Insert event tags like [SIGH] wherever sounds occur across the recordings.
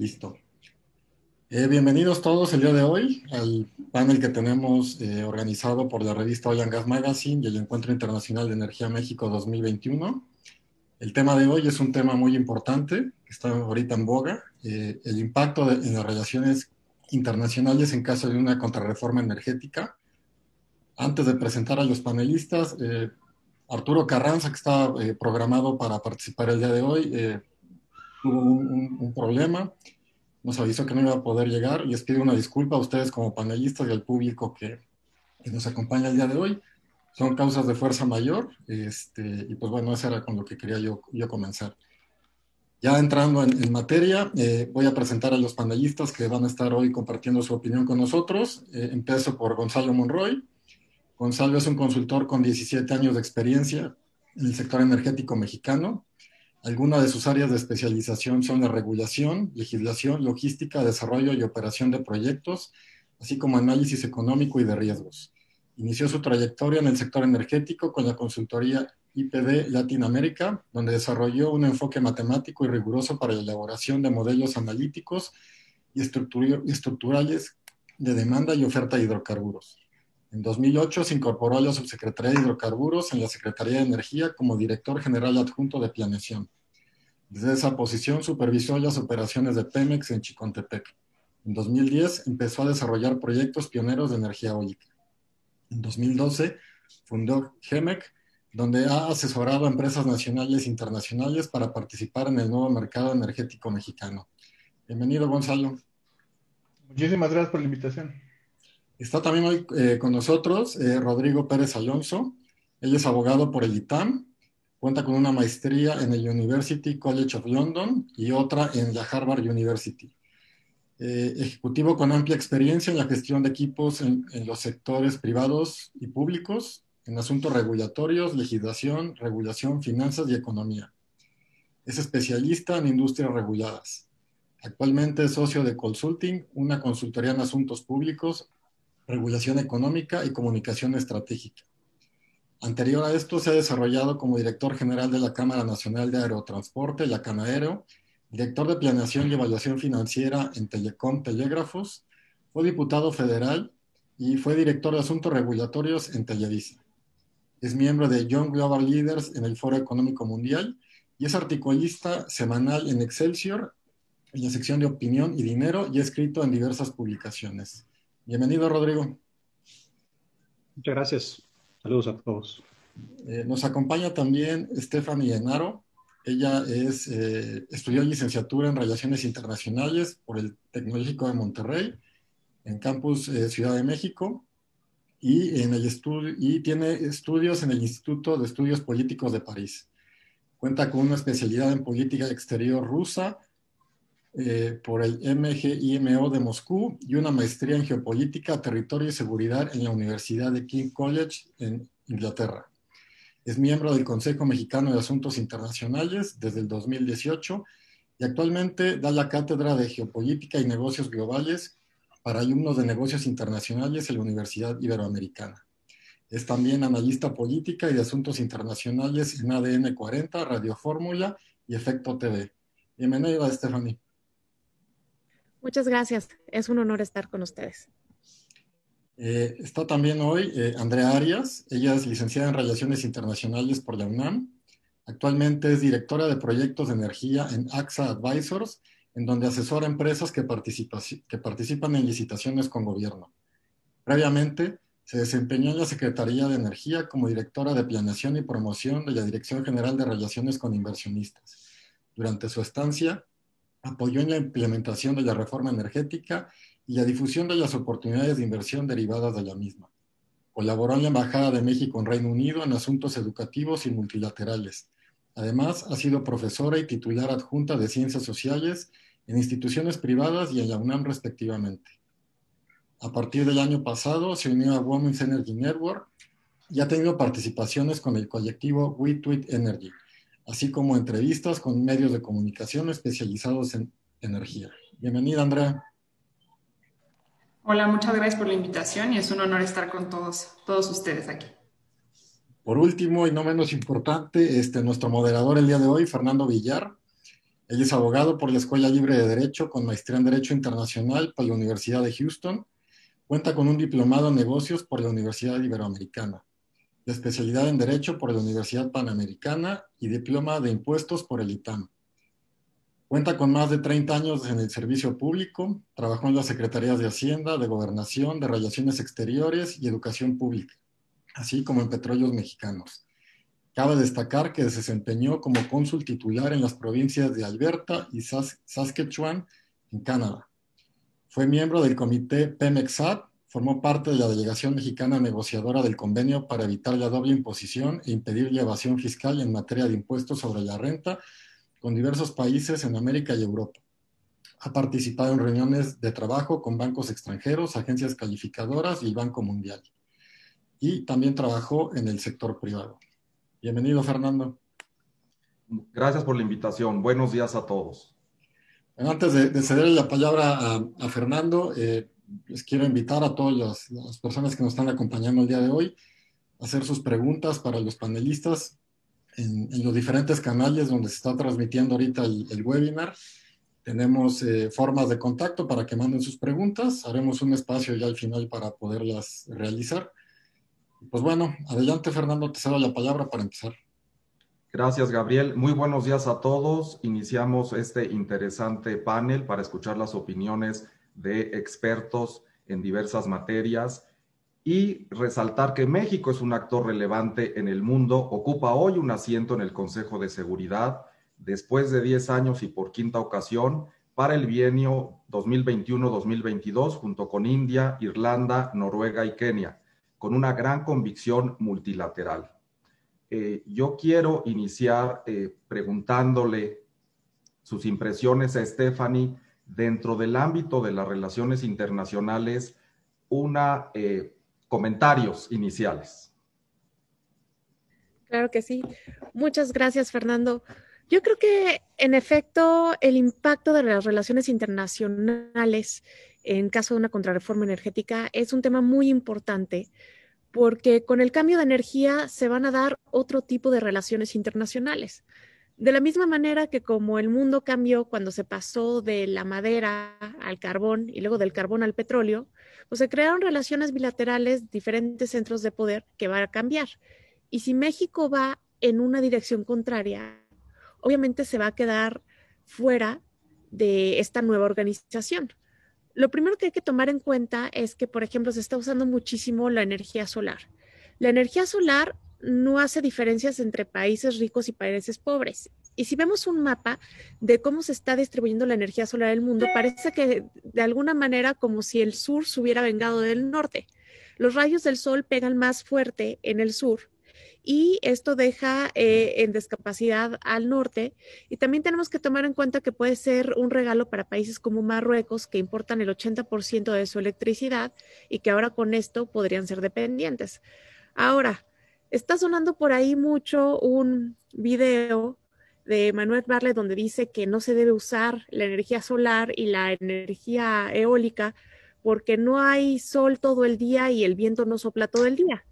Listo. Eh, bienvenidos todos el día de hoy al panel que tenemos eh, organizado por la revista Oil and Gas Magazine y el Encuentro Internacional de Energía México 2021. El tema de hoy es un tema muy importante, que está ahorita en boga, eh, el impacto en las relaciones internacionales en caso de una contrarreforma energética. Antes de presentar a los panelistas, Arturo Carranza, que estaba programado para participar el día de hoy, tuvo un, problema nos avisó que no iba a poder llegar y les pido una disculpa a ustedes como panelistas y al público que, nos acompaña el día de hoy. Son causas de fuerza mayor este, y pues bueno, eso era con lo que quería yo, yo comenzar. Ya entrando en, materia, eh, voy a presentar a los panelistas que van a estar hoy compartiendo su opinión con nosotros. Eh, empiezo por Gonzalo Monroy. Gonzalo es un consultor con 17 años de experiencia en el sector energético mexicano. Algunas de sus áreas de especialización son la regulación, legislación, logística, desarrollo y operación de proyectos, así como análisis económico y de riesgos. Inició su trayectoria en el sector energético con la consultoría IPD Latinoamérica, donde desarrolló un enfoque matemático y riguroso para la elaboración de modelos analíticos y estructurales de demanda y oferta de hidrocarburos. En 2008 se incorporó a la Subsecretaría de Hidrocarburos en la Secretaría de Energía como director general adjunto de planeación. Desde esa posición supervisó las operaciones de Pemex en Chicontepec. En 2010 empezó a desarrollar proyectos pioneros de energía eólica. En 2012 fundó GEMEC, donde ha asesorado a empresas nacionales e internacionales para participar en el nuevo mercado energético mexicano. Bienvenido, Gonzalo. Muchísimas gracias por la invitación. Está también hoy eh, con nosotros eh, Rodrigo Pérez Alonso. Él es abogado por el ITAM, cuenta con una maestría en el University College of London y otra en la Harvard University. Eh, ejecutivo con amplia experiencia en la gestión de equipos en, en, los sectores privados y públicos, en asuntos regulatorios, legislación, regulación, finanzas y economía. Es especialista en industrias reguladas. Actualmente es socio de Consulting, una consultoría en asuntos públicos regulación económica y comunicación estratégica. Anterior a esto se ha desarrollado como director general de la Cámara Nacional de Aerotransporte, la Canaero, director de Planeación y Evaluación Financiera en Telecom Telégrafos, fue diputado federal y fue director de Asuntos Regulatorios en Televisa. Es miembro de Young Global Leaders en el Foro Económico Mundial y es articulista semanal en Excelsior, en la sección de opinión y dinero y ha escrito en diversas publicaciones. Bienvenido, Rodrigo. Muchas gracias. Saludos a todos. Eh, nos acompaña también Stephanie Enaro. Ella es, eh, estudió licenciatura en Relaciones Internacionales por el Tecnológico de Monterrey, en Campus eh, Ciudad de México, y, en el y tiene estudios en el Instituto de Estudios Políticos de París. Cuenta con una especialidad en política exterior rusa eh, por el MGIMO de Moscú y una maestría en geopolítica, territorio y seguridad en la Universidad de King College en Inglaterra. Es miembro del Consejo Mexicano de Asuntos Internacionales desde el 2018 y actualmente da la cátedra de Geopolítica y Negocios Globales para alumnos de negocios internacionales en la Universidad Iberoamericana. Es también analista política y de asuntos internacionales en ADN 40, Radio Fórmula y Efecto TV. Bienvenida, Stephanie. Muchas gracias. Es un honor estar con ustedes. Eh, está también hoy eh, Andrea Arias. Ella es licenciada en Relaciones Internacionales por la UNAM. Actualmente es directora de proyectos de energía en AXA Advisors, en donde asesora empresas que, que participan en licitaciones con gobierno. Previamente, se desempeñó en la Secretaría de Energía como directora de Planeación y Promoción de la Dirección General de Relaciones con Inversionistas. Durante su estancia, apoyó en la implementación de la reforma energética y la difusión de las oportunidades de inversión derivadas de la misma. Colaboró en la Embajada de México en Reino Unido en asuntos educativos y multilaterales. Además, ha sido profesora y titular adjunta de Ciencias Sociales en instituciones privadas y en la UNAM respectivamente. A partir del año pasado se unió a Women's Energy Network y ha tenido participaciones con el colectivo We Tweet Energy, así como entrevistas con medios de comunicación especializados en energía. Bienvenida, Andrea. Hola, muchas gracias por la invitación y es un honor estar con todos, todos ustedes aquí. Por último y no menos importante, este, nuestro moderador el día de hoy, Fernando Villar. Él es abogado por la Escuela Libre de Derecho con maestría en Derecho Internacional por la Universidad de Houston. Cuenta con un diplomado en negocios por la Universidad Iberoamericana, la especialidad en Derecho por la Universidad Panamericana y diploma de impuestos por el ITAM. Cuenta con más de 30 años en el servicio público, trabajó en las Secretarías de Hacienda, de Gobernación, de Relaciones Exteriores y Educación Pública, así como en Petróleos Mexicanos. Cabe destacar que se desempeñó como cónsul titular en las provincias de Alberta y Saskatchewan, en Canadá. Fue miembro del comité PEMEXAT, formó parte de la delegación mexicana negociadora del convenio para evitar la doble imposición e impedir la evasión fiscal en materia de impuestos sobre la renta con diversos países en América y Europa. Ha participado en reuniones de trabajo con bancos extranjeros, agencias calificadoras y el Banco Mundial. Y también trabajó en el sector privado. Bienvenido, Fernando. Gracias por la invitación. Buenos días a todos. Antes de, ceder la palabra a, Fernando, eh, les quiero invitar a todas las, personas que nos están acompañando el día de hoy a hacer sus preguntas para los panelistas en, los diferentes canales donde se está transmitiendo ahorita el, webinar. Tenemos eh, formas de contacto para que manden sus preguntas. Haremos un espacio ya al final para poderlas realizar. Pues bueno, adelante Fernando, te cedo la palabra para empezar. Gracias, Gabriel. Muy buenos días a todos. Iniciamos este interesante panel para escuchar las opiniones de expertos en diversas materias y resaltar que México es un actor relevante en el mundo, ocupa hoy un asiento en el Consejo de Seguridad después de 10 años y por quinta ocasión para el bienio 2021-2022 junto con India, Irlanda, Noruega y Kenia con una gran convicción multilateral. Eh, yo quiero iniciar eh, preguntándole sus impresiones a Stephanie dentro del ámbito de las relaciones internacionales, una eh, comentarios iniciales. Claro que sí. Muchas gracias, Fernando. Yo creo que, en efecto, el impacto de las relaciones internacionales en caso de una contrarreforma energética es un tema muy importante porque con el cambio de energía se van a dar otro tipo de relaciones internacionales. De la misma manera que como el mundo cambió cuando se pasó de la madera al carbón y luego del carbón al petróleo, pues se crearon relaciones bilaterales, diferentes centros de poder que van a cambiar. Y si México va en una dirección contraria, obviamente se va a quedar fuera de esta nueva organización. Lo primero que hay que tomar en cuenta es que, por ejemplo, se está usando muchísimo la energía solar. La energía solar no hace diferencias entre países ricos y países pobres. Y si vemos un mapa de cómo se está distribuyendo la energía solar en el mundo, parece que de alguna manera como si el sur se hubiera vengado del norte. Los rayos del sol pegan más fuerte en el sur y esto deja eh, en discapacidad al norte. Y también tenemos que tomar en cuenta que puede ser un regalo para países como Marruecos, que importan el 80% de su electricidad y que ahora con esto podrían ser dependientes. Ahora, está sonando por ahí mucho un video de Manuel Barle donde dice que no se debe usar la energía solar y la energía eólica porque no hay sol todo el día y el viento no sopla todo el día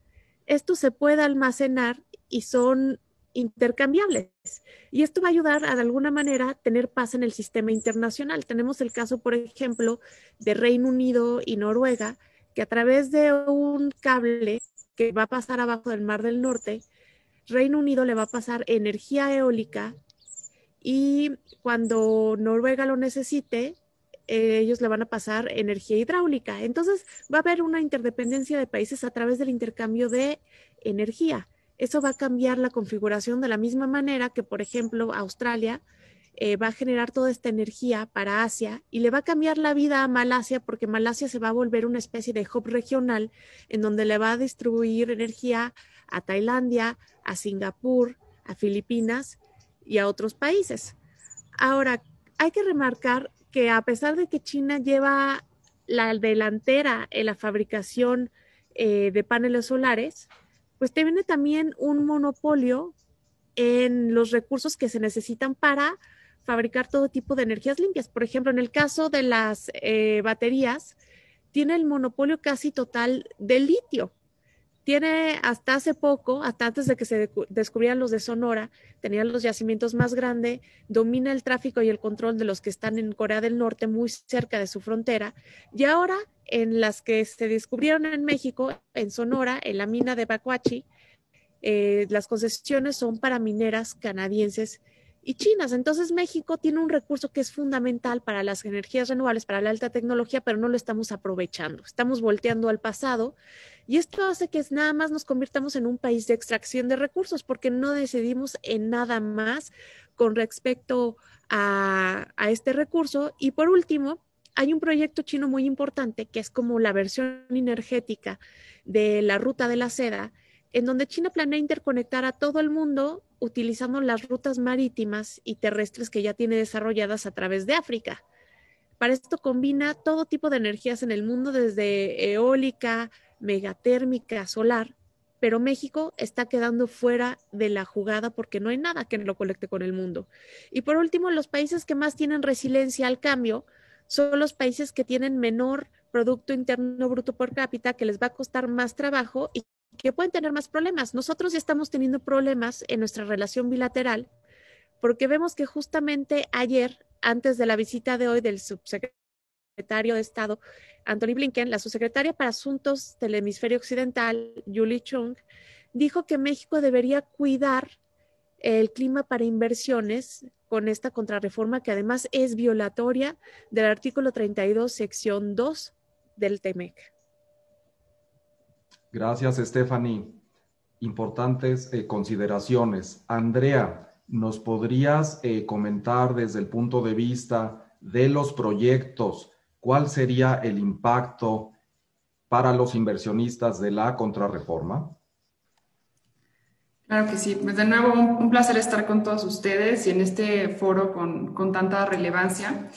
esto se puede almacenar y son intercambiables. Y esto va a ayudar a, de alguna manera, tener paz en el sistema internacional. Tenemos el caso, por ejemplo, de Reino Unido y Noruega, que a través de un cable que va a pasar abajo del Mar del Norte, Reino Unido le va a pasar energía eólica y cuando Noruega lo necesite, eh, ellos le van a pasar energía hidráulica. Entonces va a haber una interdependencia de países a través del intercambio de energía. Eso va a cambiar la configuración de la misma manera que, por ejemplo, Australia eh, va a generar toda esta energía para Asia y le va a cambiar la vida a Malasia porque Malasia se va a volver una especie de hub regional en donde le va a distribuir energía a Tailandia, a Singapur, a Filipinas y a otros países. Ahora, hay que remarcar que a pesar de que China lleva la delantera en la fabricación eh, de paneles solares, pues tiene también un monopolio en los recursos que se necesitan para fabricar todo tipo de energías limpias. Por ejemplo, en el caso de las eh, baterías, tiene el monopolio casi total del litio. tiene hasta hace poco, hasta antes de que se descubrieran los de Sonora, tenía los yacimientos más grandes, domina el tráfico y el control de los que están en Corea del Norte, muy cerca de su frontera, y ahora en las que se descubrieron en México, en Sonora, en la mina de Bacuachi, eh, las concesiones son para mineras canadienses y chinas. Entonces México tiene un recurso que es fundamental para las energías renovables, para la alta tecnología, pero no lo estamos aprovechando. Estamos volteando al pasado y esto hace que nada más nos convirtamos en un país de extracción de recursos porque no decidimos en nada más con respecto a, a este recurso. Y por último, hay un proyecto chino muy importante que es como la versión energética de la ruta de la seda en donde China planea interconectar a todo el mundo utilizando las rutas marítimas y terrestres que ya tiene desarrolladas a través de África. Para esto combina todo tipo de energías en el mundo, desde eólica, megatérmica, solar, pero México está quedando fuera de la jugada porque no hay nada que lo colecte con el mundo. Y por último, los países que más tienen resiliencia al cambio son los países que tienen menor Producto Interno Bruto por cápita, que les va a costar más trabajo y que pueden tener más problemas. Nosotros ya estamos teniendo problemas en nuestra relación bilateral porque vemos que justamente ayer, antes de la visita de hoy del subsecretario de Estado, Anthony Blinken, la subsecretaria para Asuntos del Hemisferio Occidental, Julie Chung, dijo que México debería cuidar el clima para inversiones con esta contrarreforma que además es violatoria del artículo 32, sección 2 del TEMEC. Gracias, Stephanie. Importantes eh, consideraciones. Andrea, ¿nos podrías eh, comentar desde el punto de vista de los proyectos cuál sería el impacto para los inversionistas de la contrarreforma? Claro que sí. Pues de nuevo, un, placer estar con todos ustedes y en este foro con, con tanta relevancia.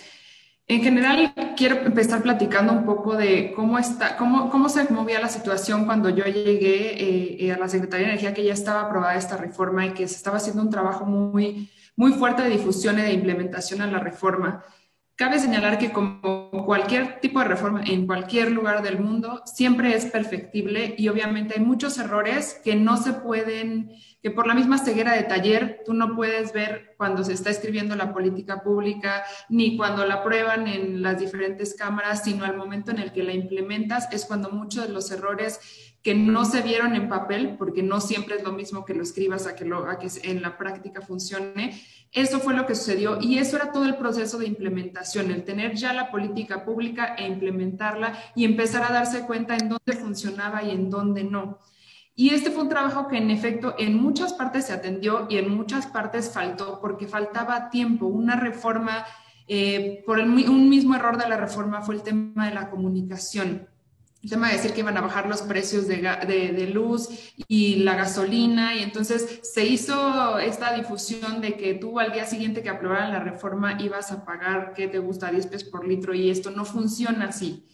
En general, quiero empezar platicando un poco de cómo, está, cómo, cómo se movía la situación cuando yo llegué eh, eh, a la Secretaría de Energía, que ya estaba aprobada esta reforma y que se estaba haciendo un trabajo muy, muy fuerte de difusión y de implementación a la reforma. Cabe señalar que como cualquier tipo de reforma en cualquier lugar del mundo, siempre es perfectible y obviamente hay muchos errores que no se pueden, que por la misma ceguera de taller tú no puedes ver cuando se está escribiendo la política pública ni cuando la prueban en las diferentes cámaras, sino al momento en el que la implementas es cuando muchos de los errores que no se vieron en papel, porque no siempre es lo mismo que lo escribas a que, lo, a que en la práctica funcione, eso fue lo que sucedió y eso era todo el proceso de implementación, el tener ya la política pública e implementarla y empezar a darse cuenta en dónde funcionaba y en dónde no. Y este fue un trabajo que en efecto en muchas partes se atendió y en muchas partes faltó porque faltaba tiempo. Una reforma, eh, por un mismo error de la reforma fue el tema de la comunicación el tema de decir que iban a bajar los precios de, de, luz y la gasolina, y entonces se hizo esta difusión de que tú al día siguiente que aprobaran la reforma ibas a pagar, ¿qué te gusta?, 10 pesos por litro, y esto no funciona así.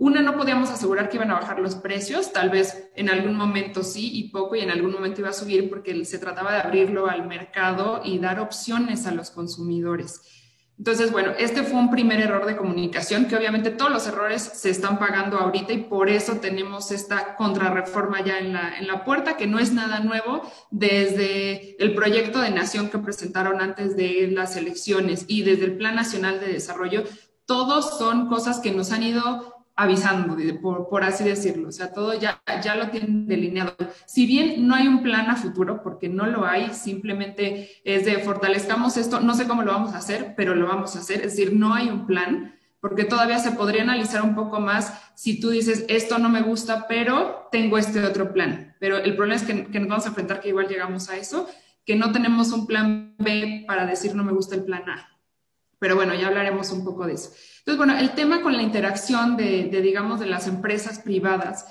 Una, no podíamos asegurar que iban a bajar los precios, tal vez en algún momento sí y poco, y en algún momento iba a subir porque se trataba de abrirlo al mercado y dar opciones a los consumidores. Entonces, bueno, este fue un primer error de comunicación que obviamente todos los errores se están pagando ahorita y por eso tenemos esta contrarreforma ya en la, en la puerta, que no es nada nuevo desde el proyecto de nación que presentaron antes de las elecciones y desde el Plan Nacional de Desarrollo. Todos son cosas que nos han ido avisando, por, así decirlo. O sea, todo ya, ya lo tienen delineado. Si bien no hay un plan a futuro, porque no lo hay, simplemente es de fortalezcamos esto, no sé cómo lo vamos a hacer, pero lo vamos a hacer. Es decir, no hay un plan, porque todavía se podría analizar un poco más si tú dices, esto no me gusta, pero tengo este otro plan. Pero el problema es que, que nos vamos a enfrentar que igual llegamos a eso, que no tenemos un plan B para decir no me gusta el plan A. Pero bueno, ya hablaremos un poco de eso. Entonces, bueno, el tema con la interacción de, digamos, de las empresas privadas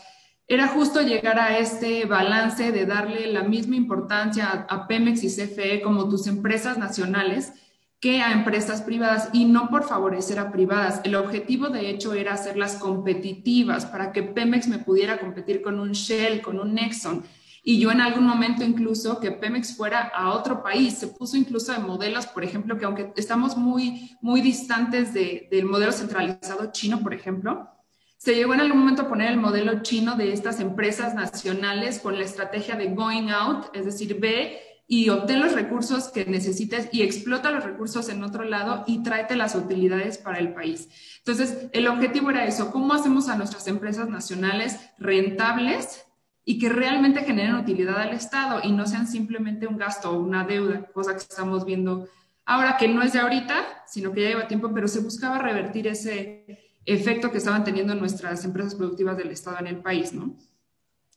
era justo llegar a este balance de darle la misma importancia a, Pemex y CFE como tus empresas nacionales que a empresas privadas y no por favorecer a privadas. El objetivo de hecho era hacerlas competitivas para que Pemex me pudiera competir con un Shell, con un Nexon y yo en algún momento incluso que Pemex fuera a otro país, se puso incluso de modelos, por ejemplo, que aunque estamos muy, muy distantes del modelo centralizado chino, por ejemplo, Se llegó en algún momento a poner el modelo chino de estas empresas nacionales con la estrategia de going out, es decir, ve y obtén los recursos que necesites y explota los recursos en otro lado y tráete las utilidades para el país. Entonces, el objetivo era eso, ¿cómo hacemos a nuestras empresas nacionales rentables y que realmente generen utilidad al Estado y no sean simplemente un gasto o una deuda, cosa que estamos viendo ahora que no es de ahorita, sino que ya lleva tiempo, pero se buscaba revertir ese efecto que estaban teniendo nuestras empresas productivas del Estado en el país, ¿no?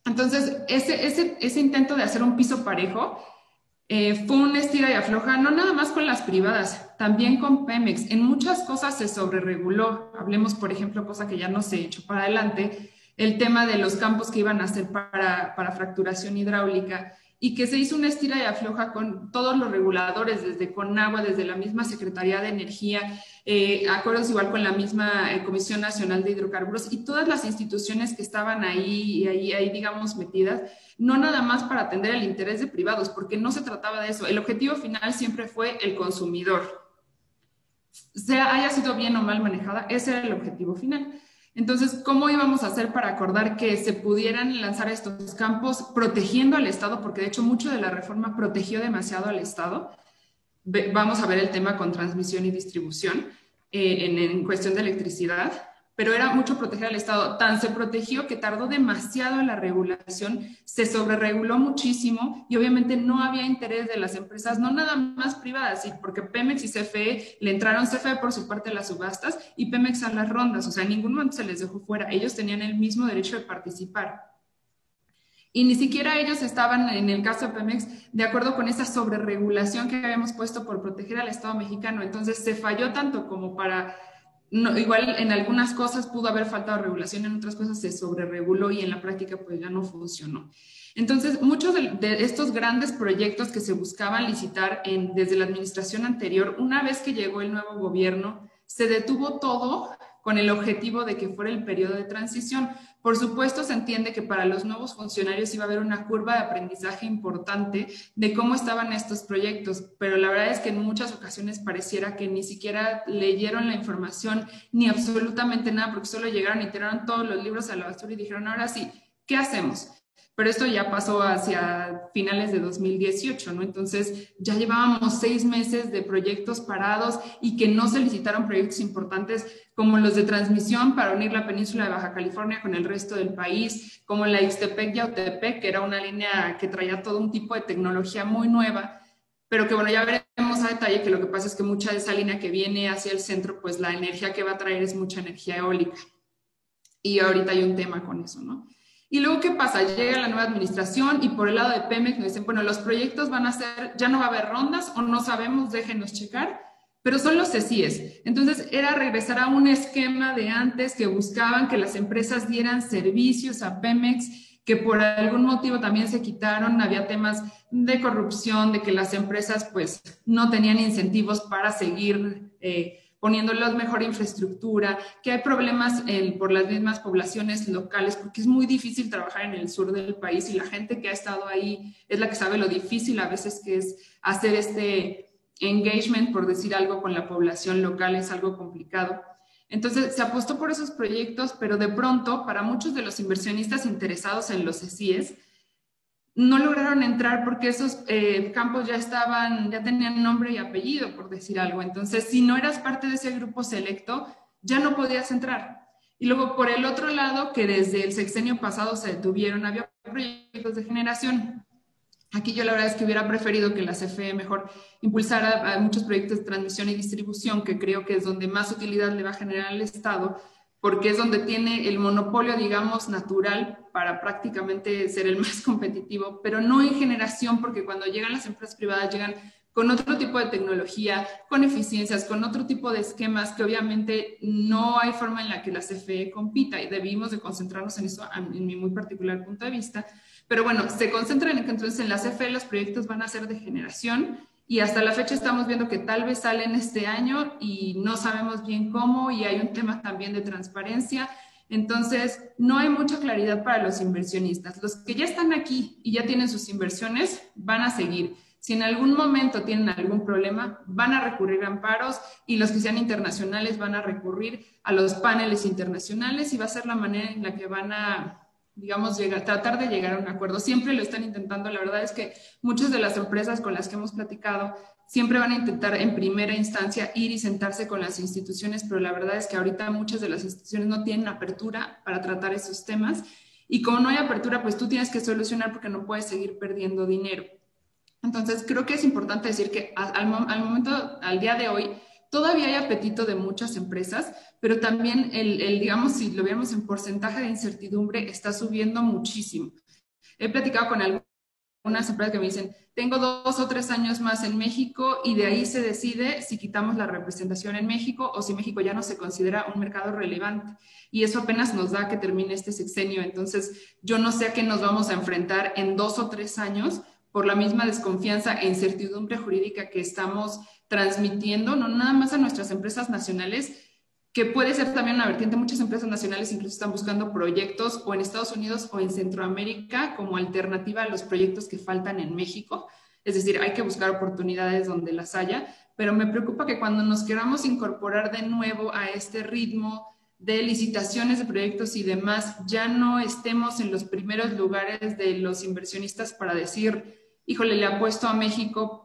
Entonces, ese, ese, ese intento de hacer un piso parejo eh, fue un estira y afloja, no nada más con las privadas, también con Pemex. En muchas cosas se sobrereguló. Hablemos, por ejemplo, cosa que ya no se echó para adelante, el tema de los campos que iban a hacer para, para fracturación hidráulica y que se hizo una estira y afloja con todos los reguladores, desde Conagua, desde la misma Secretaría de Energía, eh, acuerdos igual con la misma eh, Comisión Nacional de Hidrocarburos y todas las instituciones que estaban ahí, ahí, ahí, digamos, metidas, no nada más para atender el interés de privados, porque no se trataba de eso. El objetivo final siempre fue el consumidor. Sea haya sido bien o mal manejada, ese era el objetivo final. Entonces, ¿cómo íbamos a hacer para acordar que se pudieran lanzar estos campos protegiendo al Estado? Porque de hecho mucho de la reforma protegió demasiado al Estado. Vamos a ver el tema con transmisión y distribución eh, en, en cuestión de electricidad pero era mucho proteger al Estado. Tan se protegió que tardó demasiado la regulación, se sobrereguló muchísimo y obviamente no había interés de las empresas, no nada más privadas, porque Pemex y CFE le entraron CFE por su parte a las subastas y Pemex a las rondas, o sea, en ningún momento se les dejó fuera, ellos tenían el mismo derecho de participar. Y ni siquiera ellos estaban, en el caso de Pemex, de acuerdo con esa sobreregulación que habíamos puesto por proteger al Estado mexicano. Entonces se falló tanto como para igual en algunas cosas pudo haber faltado regulación, en otras cosas se sobrereguló y en la práctica pues ya no funcionó. Entonces, muchos de, estos grandes proyectos que se buscaban licitar en, desde la administración anterior, una vez que llegó el nuevo gobierno, se detuvo todo con el objetivo de que fuera el periodo de transición. Por supuesto, se entiende que para los nuevos funcionarios iba a haber una curva de aprendizaje importante de cómo estaban estos proyectos, pero la verdad es que en muchas ocasiones pareciera que ni siquiera leyeron la información ni absolutamente nada, porque solo llegaron y tiraron todos los libros a la basura y dijeron, ahora sí, ¿qué hacemos? Pero esto ya pasó hacia finales de 2018, ¿no? Entonces ya llevábamos seis meses de proyectos parados y que no se licitaron proyectos importantes como los de transmisión para unir la península de Baja California con el resto del país, como la Ixtepec Yautepec, que era una línea que traía todo un tipo de tecnología muy nueva, pero que bueno, ya veremos a detalle que lo que pasa es que mucha de esa línea que viene hacia el centro, pues la energía que va a traer es mucha energía eólica. Y ahorita hay un tema con eso, ¿no? Y luego, ¿qué pasa? Llega la nueva administración y por el lado de Pemex nos dicen, bueno, los proyectos van a ser, ya no va a haber rondas o no sabemos, déjenos checar, pero son los CECIES. Entonces, era regresar a un esquema de antes que buscaban que las empresas dieran servicios a Pemex, que por algún motivo también se quitaron, había temas de corrupción, de que las empresas pues no tenían incentivos para seguir. Eh, poniéndolos mejor infraestructura, que hay problemas por las mismas poblaciones locales, porque es muy difícil trabajar en el sur del país y la gente que ha estado ahí es la que sabe lo difícil a veces que es hacer este engagement, por decir algo, con la población local, es algo complicado. Entonces, se apostó por esos proyectos, pero de pronto, para muchos de los inversionistas interesados en los ESIES, no lograron entrar porque esos eh, campos ya estaban, ya tenían nombre y apellido, por decir algo. Entonces, si no eras parte de ese grupo selecto, ya no podías entrar. Y luego, por el otro lado, que desde el sexenio pasado se detuvieron, había proyectos de generación. Aquí yo la verdad es que hubiera preferido que la CFE mejor impulsara muchos proyectos de transmisión y distribución, que creo que es donde más utilidad le va a generar al Estado, porque es donde tiene el monopolio, digamos, natural para prácticamente ser el [LAUGHS] más competitivo, pero no en generación, porque cuando llegan las empresas privadas llegan con otro tipo de tecnología, con eficiencias, con otro tipo de esquemas que obviamente no hay forma en la que la CFE compita y debimos de concentrarnos en eso en mi muy particular punto de vista. Pero bueno, se concentran en que entonces en la CFE los proyectos van a ser de generación y hasta la fecha estamos viendo que tal vez salen este año y no sabemos bien cómo y hay un tema también de transparencia. Entonces, no hay mucha claridad para los inversionistas. Los que ya están aquí y ya tienen sus inversiones van a seguir. Si en algún momento tienen algún problema, van a recurrir a amparos y los que sean internacionales van a recurrir a los paneles internacionales y va a ser la manera en la que van a, digamos, llegar, tratar de llegar a un acuerdo. Siempre lo están intentando. La verdad es que muchas de las empresas con las que hemos platicado siempre van a intentar en primera instancia ir y sentarse con las instituciones, pero la verdad es que ahorita muchas de las instituciones no tienen apertura para tratar esos temas. Y como no hay apertura, pues tú tienes que solucionar porque no puedes seguir perdiendo dinero. Entonces, creo que es importante decir que al, momento, al día de hoy, todavía hay apetito de muchas empresas, pero también el, digamos, si lo vemos en porcentaje de incertidumbre, está subiendo muchísimo. He platicado con algunas empresas que me dicen, tengo dos o tres años más en México y de ahí se decide si quitamos la representación en México o si México ya no se considera un mercado relevante. Y eso apenas nos da que termine este sexenio. Entonces, yo no sé a qué nos vamos a enfrentar en dos o tres años por la misma desconfianza e incertidumbre jurídica que estamos transmitiendo, no nada más a nuestras empresas nacionales, que puede ser también una vertiente. Muchas empresas nacionales incluso están buscando proyectos o en Estados Unidos o en Centroamérica como alternativa a los proyectos que faltan en México. Es decir, hay que buscar oportunidades donde las haya, pero me preocupa que cuando nos queramos incorporar de nuevo a este ritmo de licitaciones de proyectos y demás, ya no estemos en los primeros lugares de los inversionistas para decir, híjole, le apuesto a México,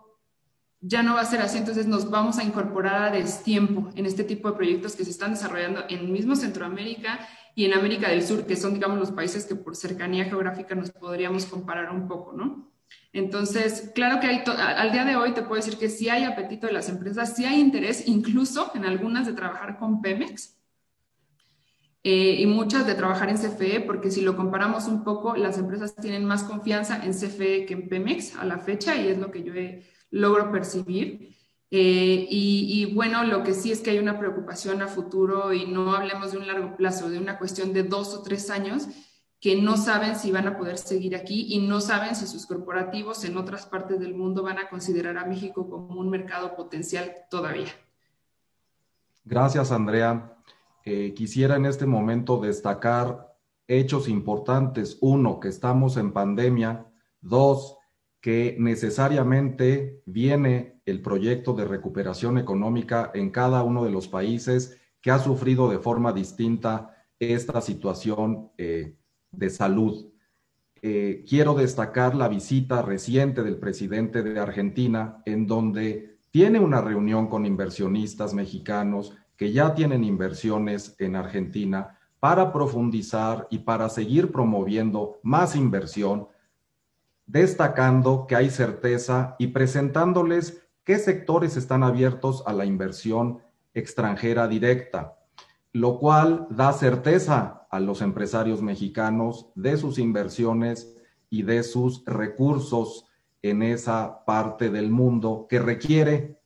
ya no va a ser así, entonces nos vamos a incorporar a destiempo en este tipo de proyectos que se están desarrollando en mismo Centroamérica y en América del Sur, que son, digamos, los países que por cercanía geográfica nos podríamos comparar un poco, ¿no? Entonces, claro que hay al día de hoy te puedo decir que sí hay apetito de las empresas, sí hay interés, incluso en algunas de trabajar con Pemex, eh, y muchas de trabajar en CFE, porque si lo comparamos un poco, las empresas tienen más confianza en CFE que en Pemex a la fecha y es lo que yo logro percibir. Eh, y, y, bueno, lo que sí es que hay una preocupación a futuro y no hablemos de un largo plazo, de una cuestión de dos o tres años que no saben si van a poder seguir aquí y no saben si sus corporativos en otras partes del mundo van a considerar a México como un mercado potencial todavía. Gracias, Andrea quisiera en este momento destacar hechos importantes. Uno, que estamos en pandemia. Dos, que necesariamente viene el proyecto de recuperación económica en cada uno de los países que ha sufrido de forma distinta esta situación eh, de salud. Eh, quiero destacar la visita reciente del presidente de Argentina, en donde tiene una reunión con inversionistas mexicanos, que ya tienen inversiones en Argentina para profundizar y para seguir promoviendo más inversión, destacando que hay certeza y presentándoles qué sectores están abiertos a la inversión extranjera directa, lo cual da certeza a los empresarios mexicanos de sus inversiones y de sus recursos en esa parte del mundo que requiere,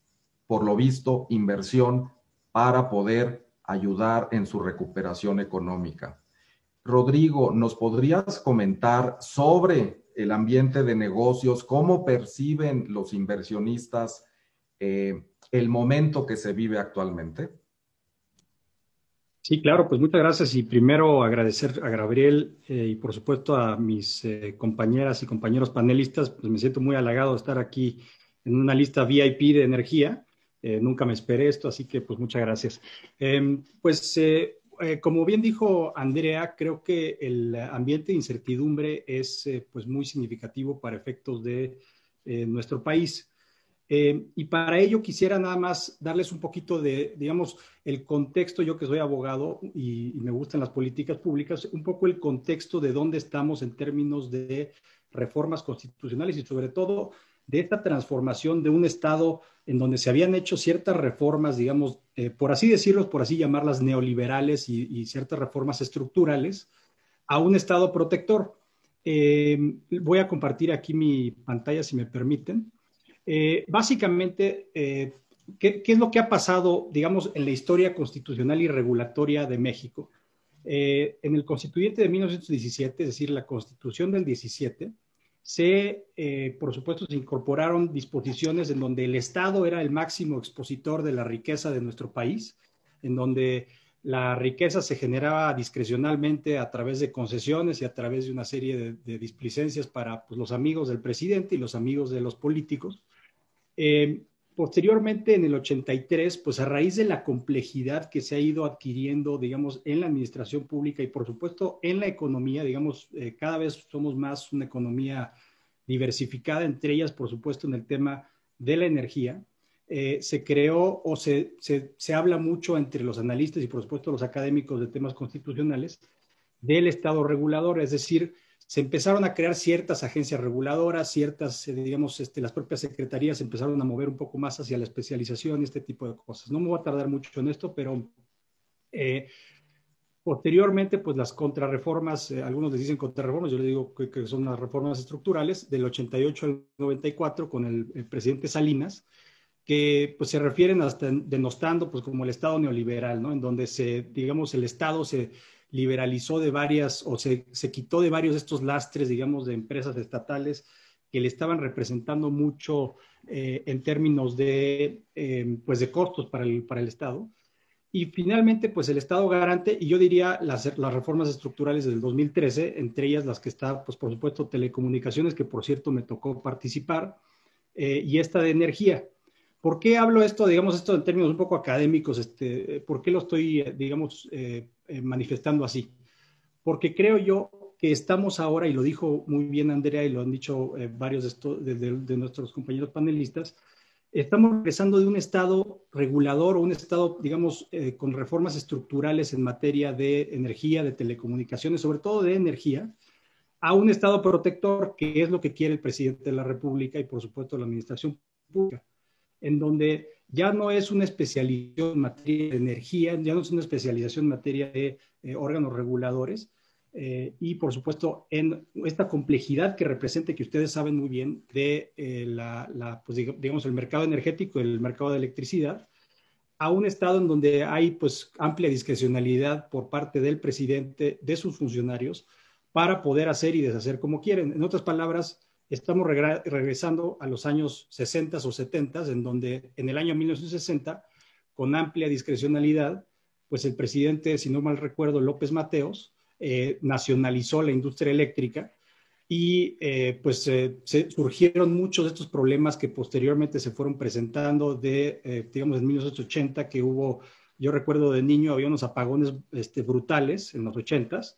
por lo visto, inversión para poder ayudar en su recuperación económica. Rodrigo, ¿nos podrías comentar sobre el ambiente de negocios, cómo perciben los inversionistas eh, el momento que se vive actualmente? Sí, claro, pues muchas gracias y primero agradecer a Gabriel eh, y por supuesto a mis eh, compañeras y compañeros panelistas, pues me siento muy halagado de estar aquí en una lista VIP de energía nunca me esperé esto, así que pues muchas gracias. Em, pues eh, eh, como bien dijo Andrea, creo que el ambiente de incertidumbre es pues muy significativo para efectos de nuestro país. Y para ello quisiera nada más darles un poquito de, digamos, el contexto, yo que soy abogado y, me gustan las políticas públicas, un poco el contexto de dónde estamos en términos de reformas constitucionales y sobre todo de esta transformación de un Estado en donde se habían hecho ciertas reformas, digamos, eh, por así decirlo, por así llamarlas neoliberales y, ciertas reformas estructurales, a un Estado protector. Eh, voy a compartir aquí mi pantalla, si me permiten. Eh, básicamente, ¿qué, es lo que ha pasado, digamos, en la historia constitucional y regulatoria de México? en el constituyente de 1917, es decir, la constitución del 17, se, eh, por supuesto, se incorporaron disposiciones en donde el Estado era el máximo expositor de la riqueza de nuestro país, en donde la riqueza se generaba discrecionalmente a través de concesiones y a través de una serie de, displicencias para pues, los amigos del presidente y los amigos de los políticos. Eh, posteriormente, en el 83, pues a raíz de la complejidad que se ha ido adquiriendo, digamos, en la administración pública y por supuesto en la economía, digamos, eh, cada vez somos más una economía diversificada, entre ellas, por supuesto, en el tema de la energía. Eh, se creó o se, se, habla mucho entre los analistas y por supuesto los académicos de temas constitucionales del Estado regulador, es decir, se empezaron a crear ciertas agencias reguladoras, ciertas, eh, digamos, este, las propias secretarías empezaron a mover un poco más hacia la especialización y este tipo de cosas. No me voy a tardar mucho en esto, pero eh, posteriormente, pues las contrarreformas, algunos les dicen contrarreformas, yo les digo que, son las reformas estructurales, del 88 al 94 con el presidente Salinas, que pues se refieren hasta denostando pues como el Estado neoliberal, ¿no? En donde se, digamos, el Estado se liberalizó de varias o se, se quitó de varios de estos lastres, digamos, de empresas estatales que le estaban representando mucho eh, en términos de, eh, pues de costos para el, para el Estado. Y finalmente, pues el Estado garante, y yo diría las, las, reformas estructurales del 2013, entre ellas las que está, pues por supuesto, telecomunicaciones, que por cierto me tocó participar, eh, y esta de energía. ¿Por qué hablo esto, digamos, esto en términos un poco académicos? Este, ¿Por qué lo estoy, digamos, eh, eh, manifestando así? Porque creo yo que estamos ahora, y lo dijo muy bien Andrea y lo han dicho eh, varios de, nuestros compañeros panelistas, estamos regresando de un Estado regulador o un Estado, digamos, con reformas estructurales en materia de energía, de telecomunicaciones, sobre todo de energía, a un Estado protector, que es lo que quiere el presidente de la República y, por supuesto, la administración pública en donde ya no es una especialización en materia de energía, ya no es una especialización en materia de eh, órganos reguladores, eh, y por supuesto en esta complejidad que representa, que ustedes saben muy bien, de eh, la, pues, digamos, el mercado energético, el mercado de electricidad, a un estado en donde hay pues amplia discrecionalidad por parte del presidente, de sus funcionarios, para poder hacer y deshacer como quieren. En otras palabras, estamos regresando a los años 60 o 70, en donde en el año 1960, con amplia discrecionalidad, pues el presidente, si no mal recuerdo, López Mateos, eh, nacionalizó la industria eléctrica y eh, pues eh, surgieron muchos de estos problemas que posteriormente se fueron presentando de, digamos, en 1980, que hubo, yo recuerdo de niño, había unos apagones este, brutales en los 80s,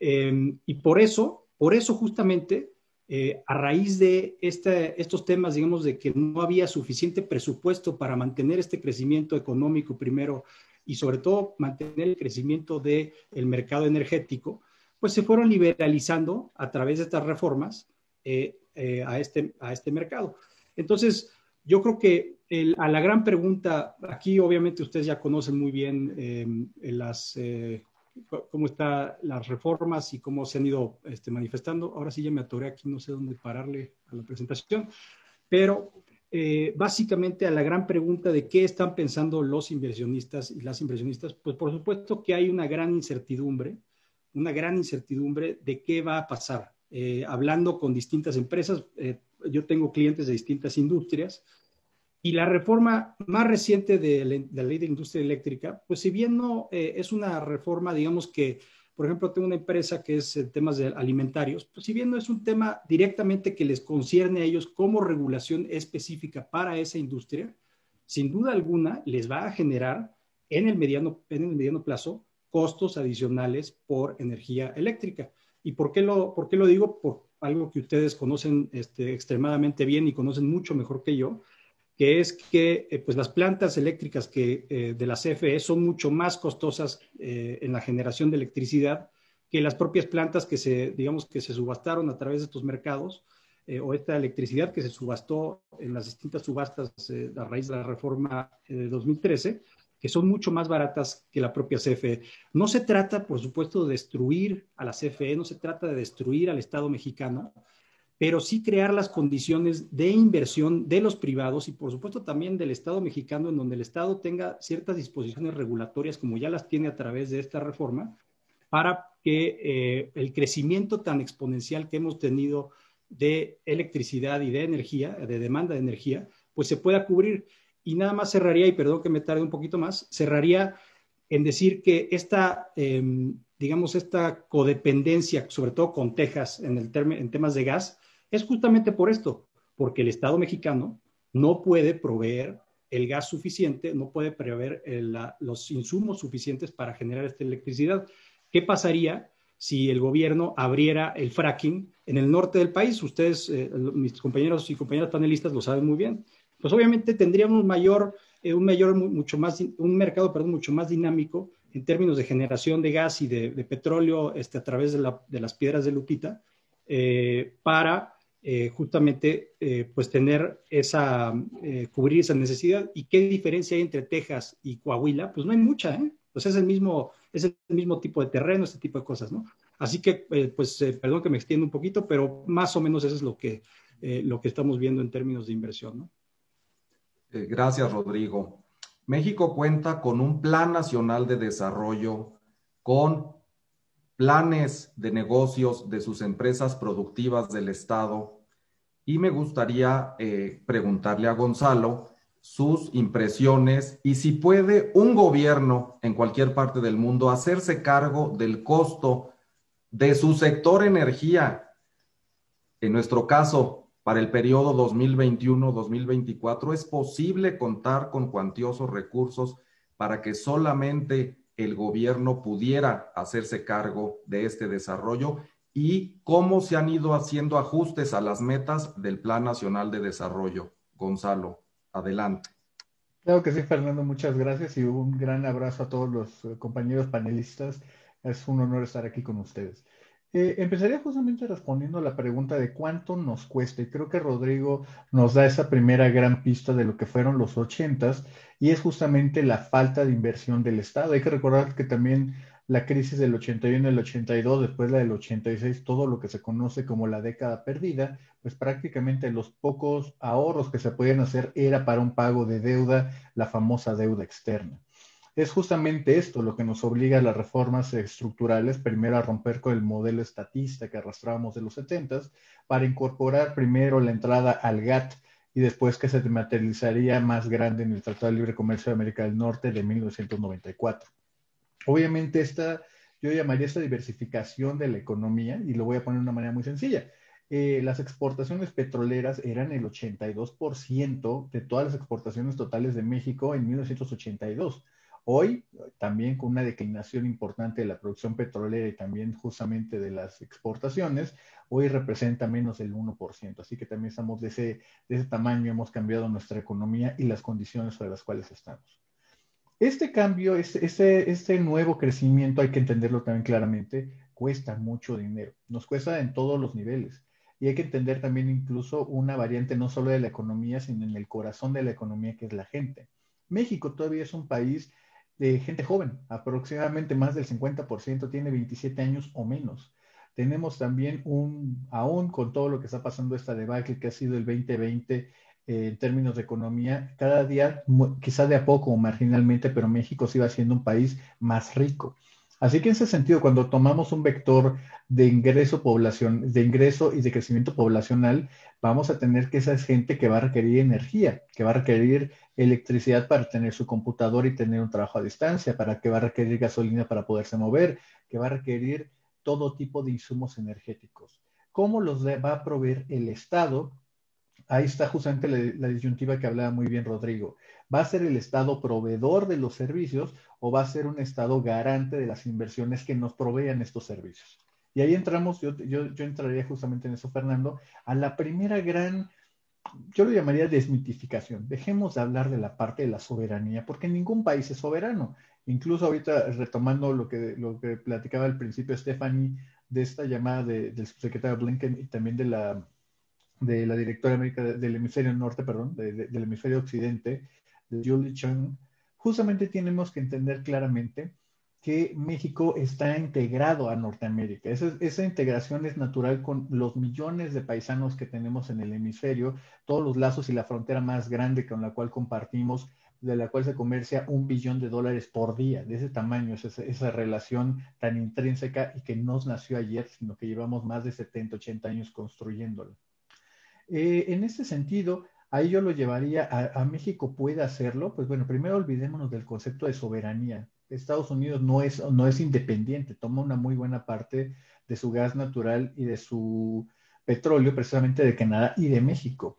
y por eso, por eso justamente eh, a raíz de estos temas, digamos, de que no había suficiente presupuesto para mantener este crecimiento económico primero y sobre todo mantener el crecimiento del mercado energético, pues se fueron liberalizando a través de estas reformas eh, eh, a, este, a este mercado. Entonces, yo creo que a la gran pregunta, aquí obviamente ustedes ya conocen muy bien las cómo están las reformas y cómo se han ido este, manifestando. Ahora sí ya me atoré aquí, no sé dónde pararle a la presentación, pero eh, básicamente a la gran pregunta de qué están pensando los inversionistas y las inversionistas, pues por supuesto que hay una gran incertidumbre, una gran incertidumbre de qué va a pasar. Eh, hablando con distintas empresas, eh, yo tengo clientes de distintas industrias, y la reforma más reciente de la, ley de industria eléctrica, pues si bien no eh, es una reforma, digamos que, por ejemplo, tengo una empresa que es en temas de alimentarios, pues si bien no es un tema directamente que les concierne a ellos como regulación específica para esa industria, sin duda alguna les va a generar en el mediano, en el mediano plazo costos adicionales por energía eléctrica. ¿Y por qué lo, por qué lo digo? Por algo que ustedes conocen este, extremadamente bien y conocen mucho mejor que yo, que es que eh, pues las plantas eléctricas que, eh, de la CFE son mucho más costosas eh, en la generación de electricidad que las propias plantas que se, digamos, que se subastaron a través de estos mercados o esta electricidad que se subastó en las distintas subastas a raíz de la reforma de 2013, que son mucho más baratas que la propia CFE. No se trata, por supuesto, de destruir a la CFE, no se trata de destruir al Estado mexicano, pero sí crear las condiciones de inversión de los privados y por supuesto también del Estado mexicano, en donde el Estado tenga ciertas disposiciones regulatorias, como ya las tiene a través de esta reforma, para que eh, el crecimiento tan exponencial que hemos tenido de electricidad y de energía, de demanda de energía, pues se pueda cubrir. Y nada más cerraría, y perdón que me tarde un poquito más, cerraría en decir que esta, em, digamos, esta codependencia, sobre todo con Texas en, el en temas de gas, es justamente por esto, porque el Estado mexicano no puede proveer el gas suficiente, no puede prever los insumos suficientes para generar esta electricidad. ¿Qué pasaría si el gobierno abriera el fracking en el norte del país? Ustedes, eh, mis compañeros y compañeras panelistas lo saben muy bien. Pues obviamente tendríamos mayor, eh, un mayor, mucho más, un mercado, perdón, mucho más dinámico en términos de generación de gas y de, petróleo este, a través de, las piedras de Lupita eh, para eh, justamente eh, pues tener esa, eh, cubrir esa necesidad. ¿Y qué diferencia hay entre Texas y Coahuila? Pues no hay mucha, ¿eh? Pues es el mismo, es el mismo tipo de terreno, este tipo de cosas, ¿no? Así que, pues, perdón que me extienda un poquito, pero más o menos eso es lo que, lo que estamos viendo en términos de inversión, ¿no? gracias, Rodrigo. México cuenta con un plan nacional de desarrollo con planes de negocios de sus empresas productivas del Estado y me gustaría eh, preguntarle a Gonzalo sus impresiones y si puede un gobierno en cualquier parte del mundo hacerse cargo del costo de su sector energía. En nuestro caso, para el periodo 2021-2024, ¿es posible contar con cuantiosos recursos para que solamente el gobierno pudiera hacerse cargo de este desarrollo y cómo se han ido haciendo ajustes a las metas del Plan Nacional de Desarrollo. Gonzalo, adelante. Claro que sí, Fernando, muchas gracias y un gran abrazo a todos los eh, compañeros panelistas. Es un honor estar aquí con ustedes. Eh, empezaría justamente respondiendo a la pregunta de cuánto nos cuesta, y creo que Rodrigo nos da esa primera gran pista de lo que fueron los ochentas, y es justamente la falta de inversión del Estado. Hay que recordar que también la crisis del 81 y el 82, después la del 86, todo lo que se conoce como la década perdida, pues prácticamente los pocos ahorros que se podían hacer era para un pago de deuda, la famosa deuda externa. Es justamente esto lo que nos obliga a las reformas estructurales, primero a romper con el modelo estatista que arrastrábamos de los 70 para incorporar primero la entrada al GATT y después que se materializaría más grande en el Tratado de Libre Comercio de América del Norte de 1994. Obviamente esta, yo llamaría esta diversificación de la economía, y lo voy a poner de una manera muy sencilla. Eh, las exportaciones petroleras eran el 82% de todas las exportaciones totales de México en 1982. Hoy, también con una declinación importante de la producción petrolera y también justamente de las exportaciones, hoy representa menos del 1%. Así que también estamos de ese, de ese tamaño, hemos cambiado nuestra economía y las condiciones sobre las cuales estamos. Este cambio, este, este, nuevo crecimiento, hay que entenderlo también claramente, cuesta mucho dinero. Nos cuesta en todos los niveles. Y hay que entender también incluso una variante no solo de la economía, sino en el corazón de la economía, que es la gente. México todavía es un país de gente joven, aproximadamente más del 50% tiene 27 años o menos. Tenemos también un, aún con todo lo que está pasando esta debacle que ha sido el 2020 eh, en términos de economía, cada día, quizá de a poco o marginalmente, pero México sigue siendo un país más rico. Así que en ese sentido, cuando tomamos un vector de ingreso población, de ingreso y de crecimiento poblacional, vamos a tener que esa gente que va a requerir energía, que va a requerir electricidad para tener su computador y tener un trabajo a distancia, para que va a requerir gasolina para poderse mover, que va a requerir todo tipo de insumos energéticos. ¿Cómo los va a proveer el Estado ahí está justamente la, disyuntiva que hablaba muy bien Rodrigo. ¿Va a ser el Estado proveedor de los servicios o va a ser un Estado garante de las inversiones que nos provean estos servicios? Y ahí entramos, yo, entraría justamente en eso, Fernando, a la primera gran, yo lo llamaría desmitificación. Dejemos de hablar de la parte de la soberanía, porque ningún país es soberano. Incluso ahorita retomando lo que, lo que platicaba al principio Stephanie de esta llamada del subsecretario Blinken y también de la de la directora América del hemisferio norte, perdón, del hemisferio occidente, de Julie Chung, justamente tenemos que entender claramente que México está integrado a Norteamérica. Esa, esa, integración es natural con los millones de paisanos que tenemos en el hemisferio, todos los lazos y la frontera más grande con la cual compartimos, de la cual se comercia un billón de dólares por día, de ese tamaño, esa, esa relación tan intrínseca y que no nació ayer, sino que llevamos más de 70, 80 años construyéndola. Eh, en ese sentido, Ahí yo lo llevaría a, México puede hacerlo, pues bueno, primero olvidémonos del concepto de soberanía. Estados Unidos no es, no es independiente, toma una muy buena parte de su gas natural y de su petróleo precisamente de Canadá y de México.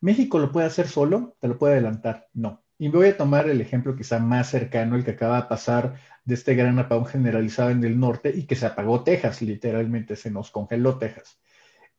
¿México lo puede hacer solo? ¿Te lo puede adelantar? No. Y voy a tomar el ejemplo quizá más cercano, el que acaba de pasar de este gran apagón generalizado en el norte y que se apagó Texas, literalmente se nos congeló Texas.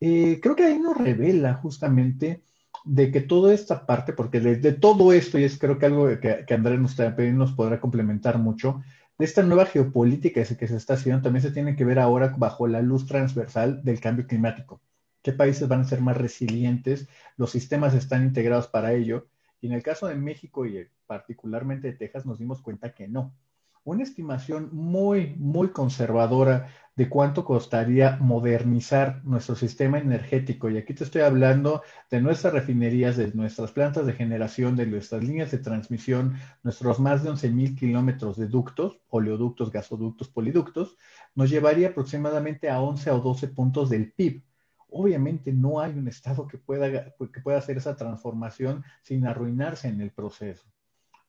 Eh, creo que ahí nos revela justamente de que toda esta parte, porque de, todo esto, y es creo que algo que, Andrés nos, nos podrá complementar mucho, de esta nueva geopolítica que se está haciendo, también se tiene que ver ahora bajo la luz transversal del cambio climático. ¿Qué países van a ser más resilientes? Los sistemas están integrados para ello. Y en el caso de México y particularmente de Texas nos dimos cuenta que no una estimación muy, muy conservadora de cuánto costaría modernizar nuestro sistema energético. Y aquí te estoy hablando de nuestras refinerías, de nuestras plantas de generación, de nuestras líneas de transmisión, nuestros más de 11 mil kilómetros de ductos, oleoductos, gasoductos, poliductos, nos llevaría aproximadamente a 11 o 12 puntos del PIB. Obviamente no hay un Estado que pueda, que pueda hacer esa transformación sin arruinarse en el proceso.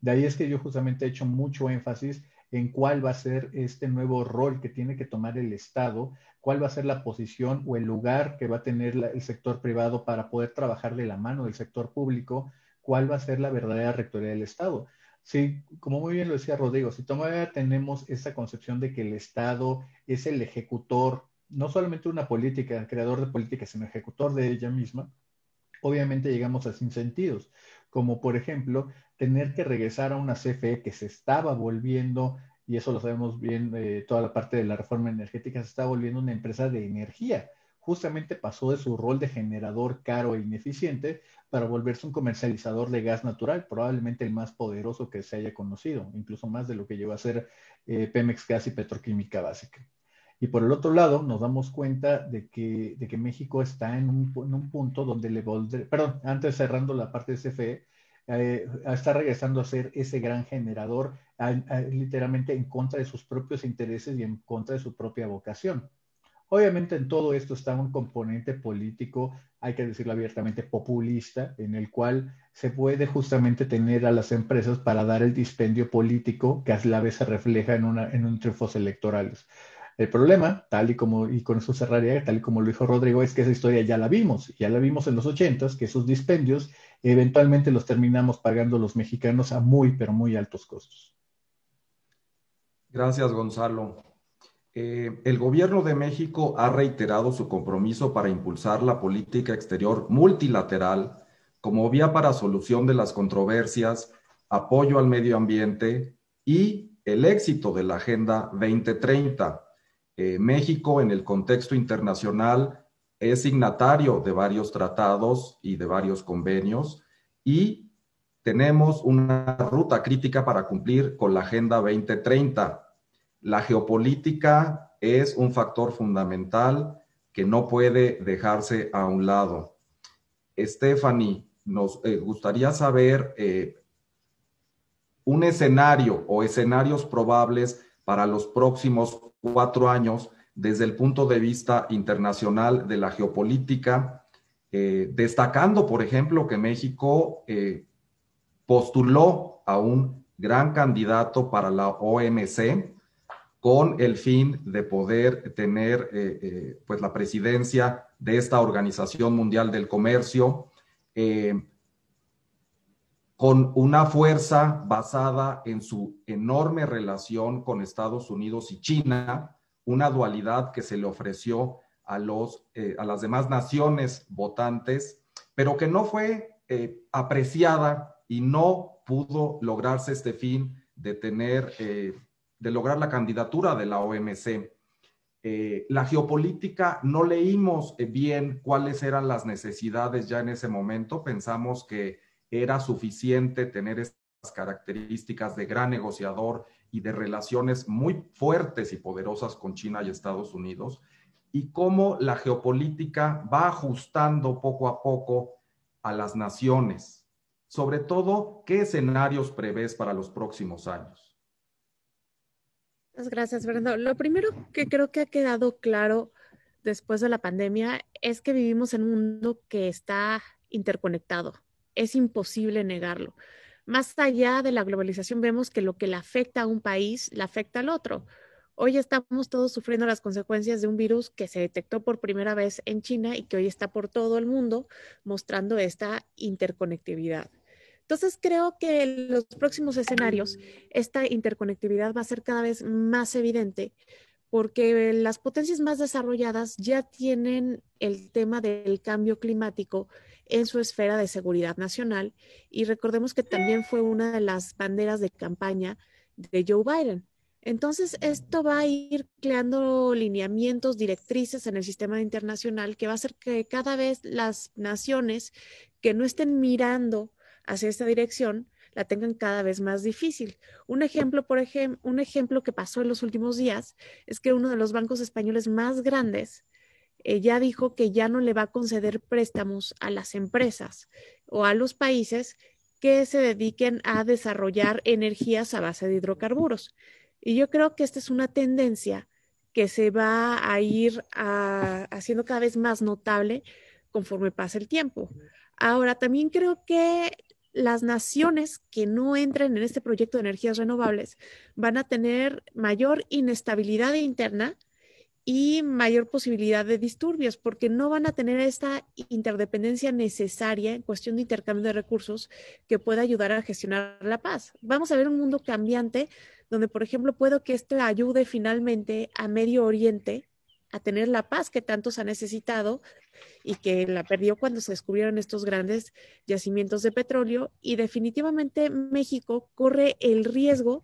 De ahí es que yo justamente he hecho mucho énfasis en cuál va a ser este nuevo rol que tiene que tomar el Estado, cuál va a ser la posición o el lugar que va a tener el sector privado para poder trabajar de la mano del sector público, cuál va a ser la verdadera rectoría del Estado. Sí, como muy bien lo decía Rodrigo, si todavía tenemos esa concepción de que el Estado es el ejecutor, no solamente una política, el creador de políticas, sino ejecutor de ella misma, obviamente llegamos a sin sentidos, como por ejemplo tener que regresar a una CFE que se estaba volviendo, y eso lo sabemos bien, eh, toda la parte de la reforma energética, se está volviendo una empresa de energía. Justamente pasó de su rol de generador caro e ineficiente para volverse un comercializador de gas natural, probablemente el más poderoso que se haya conocido, incluso más de lo que llegó a ser eh, Pemex Gas y Petroquímica Básica. Y por el otro lado, nos damos cuenta de que, de que México está en un, en un punto donde le perdón, antes cerrando la parte de CFE, eh, está regresando a ser ese gran generador literalmente en contra de sus propios intereses y en contra de su propia vocación. Obviamente en todo esto está un componente político, hay que decirlo abiertamente, populista, en el cual se puede justamente tener a las empresas para dar el dispendio político que a la vez se refleja en, una, en un triunfos electorales. El problema, tal y como, y con eso cerraría, tal y como lo dijo Rodrigo, es que esa historia ya la vimos, ya la vimos en los ochentas, que esos dispendios eventualmente los terminamos pagando los mexicanos a muy, pero muy altos costos. Gracias, Gonzalo. Eh, el gobierno de México ha reiterado su compromiso para impulsar la política exterior multilateral como vía para solución de las controversias, apoyo al medio ambiente y el éxito de la Agenda 2030. Eh, México en el contexto internacional es signatario de varios tratados y de varios convenios y tenemos una ruta crítica para cumplir con la Agenda 2030. La geopolítica es un factor fundamental que no puede dejarse a un lado. Stephanie, nos eh, gustaría saber eh, un escenario o escenarios probables para los próximos cuatro años desde el punto de vista internacional de la geopolítica, eh, destacando, por ejemplo, que México eh, postuló a un gran candidato para la OMC con el fin de poder tener eh, pues la presidencia de esta Organización Mundial del Comercio con una fuerza basada en su enorme relación con Estados Unidos y China, una dualidad que se le ofreció a, los, eh, a las demás naciones votantes, pero que no fue eh, apreciada y no pudo lograrse este fin de tener, eh, de lograr la candidatura de la OMC. la geopolítica no leímos bien cuáles eran las necesidades ya en ese momento. Pensamos que era suficiente tener estas características de gran negociador y de relaciones muy fuertes y poderosas con China y Estados Unidos, y cómo la geopolítica va ajustando poco a poco a las naciones. Sobre todo, ¿qué escenarios prevés para los próximos años? Muchas gracias, Fernando. Lo primero que creo que ha quedado claro después de la pandemia es que vivimos en un mundo que está interconectado. Es imposible negarlo. Más allá de la globalización, vemos que lo que le afecta a un país, le afecta al otro. Hoy estamos todos sufriendo las consecuencias de un virus que se detectó por primera vez en China y que hoy está por todo el mundo mostrando esta interconectividad. Entonces creo que en los próximos escenarios esta interconectividad va a ser cada vez más evidente porque las potencias más desarrolladas ya tienen el tema del cambio climático en su esfera de seguridad nacional y recordemos que también fue una de las banderas de campaña de Joe Biden. Entonces, esto va a ir creando lineamientos, directrices en el sistema internacional que va a hacer que cada vez las naciones que no estén mirando hacia esta dirección la tengan cada vez más difícil. Un ejemplo, por ejemplo, un ejemplo que pasó en los últimos días es que uno de los bancos españoles más grandes eh, ya dijo que ya no le va a conceder préstamos a las empresas o a los países que se dediquen a desarrollar energías a base de hidrocarburos. Y yo creo que esta es una tendencia que se va a ir haciendo cada vez más notable conforme pasa el tiempo. Ahora, también creo que las naciones que no entren en este proyecto de energías renovables van a tener mayor inestabilidad interna y mayor posibilidad de disturbios, porque no van a tener esta interdependencia necesaria en cuestión de intercambio de recursos que pueda ayudar a gestionar la paz. Vamos a ver un mundo cambiante donde, por ejemplo, puedo que esto ayude finalmente a Medio Oriente a tener la paz que tantos ha necesitado y que la perdió cuando se descubrieron estos grandes yacimientos de petróleo. Y definitivamente México corre el riesgo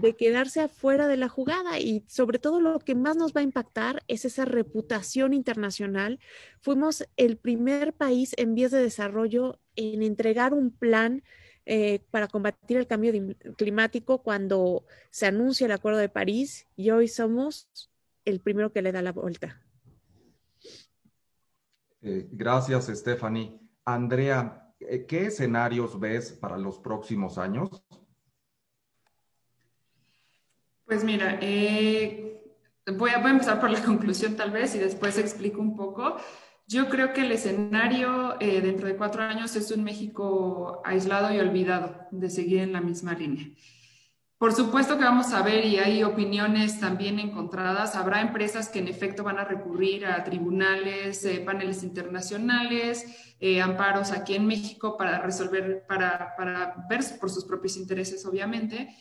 de quedarse afuera de la jugada y sobre todo lo que más nos va a impactar es esa reputación internacional. Fuimos el primer país en vías de desarrollo en entregar un plan eh, para combatir el cambio climático cuando se anuncia el Acuerdo de París y hoy somos el primero que le da la vuelta. Eh, gracias, Stephanie. Andrea, eh, ¿qué escenarios ves para los próximos años? Pues mira, eh, voy, a, empezar por la [LAUGHS] conclusión tal vez y después explico un poco. Yo creo que el escenario dentro de cuatro años es un México aislado y olvidado de seguir en la misma línea. Por supuesto que vamos a ver, y hay opiniones también encontradas, habrá empresas que en efecto van a recurrir a tribunales, eh, paneles internacionales, eh, amparos aquí en México para resolver, para, para, ver por sus propios intereses, obviamente.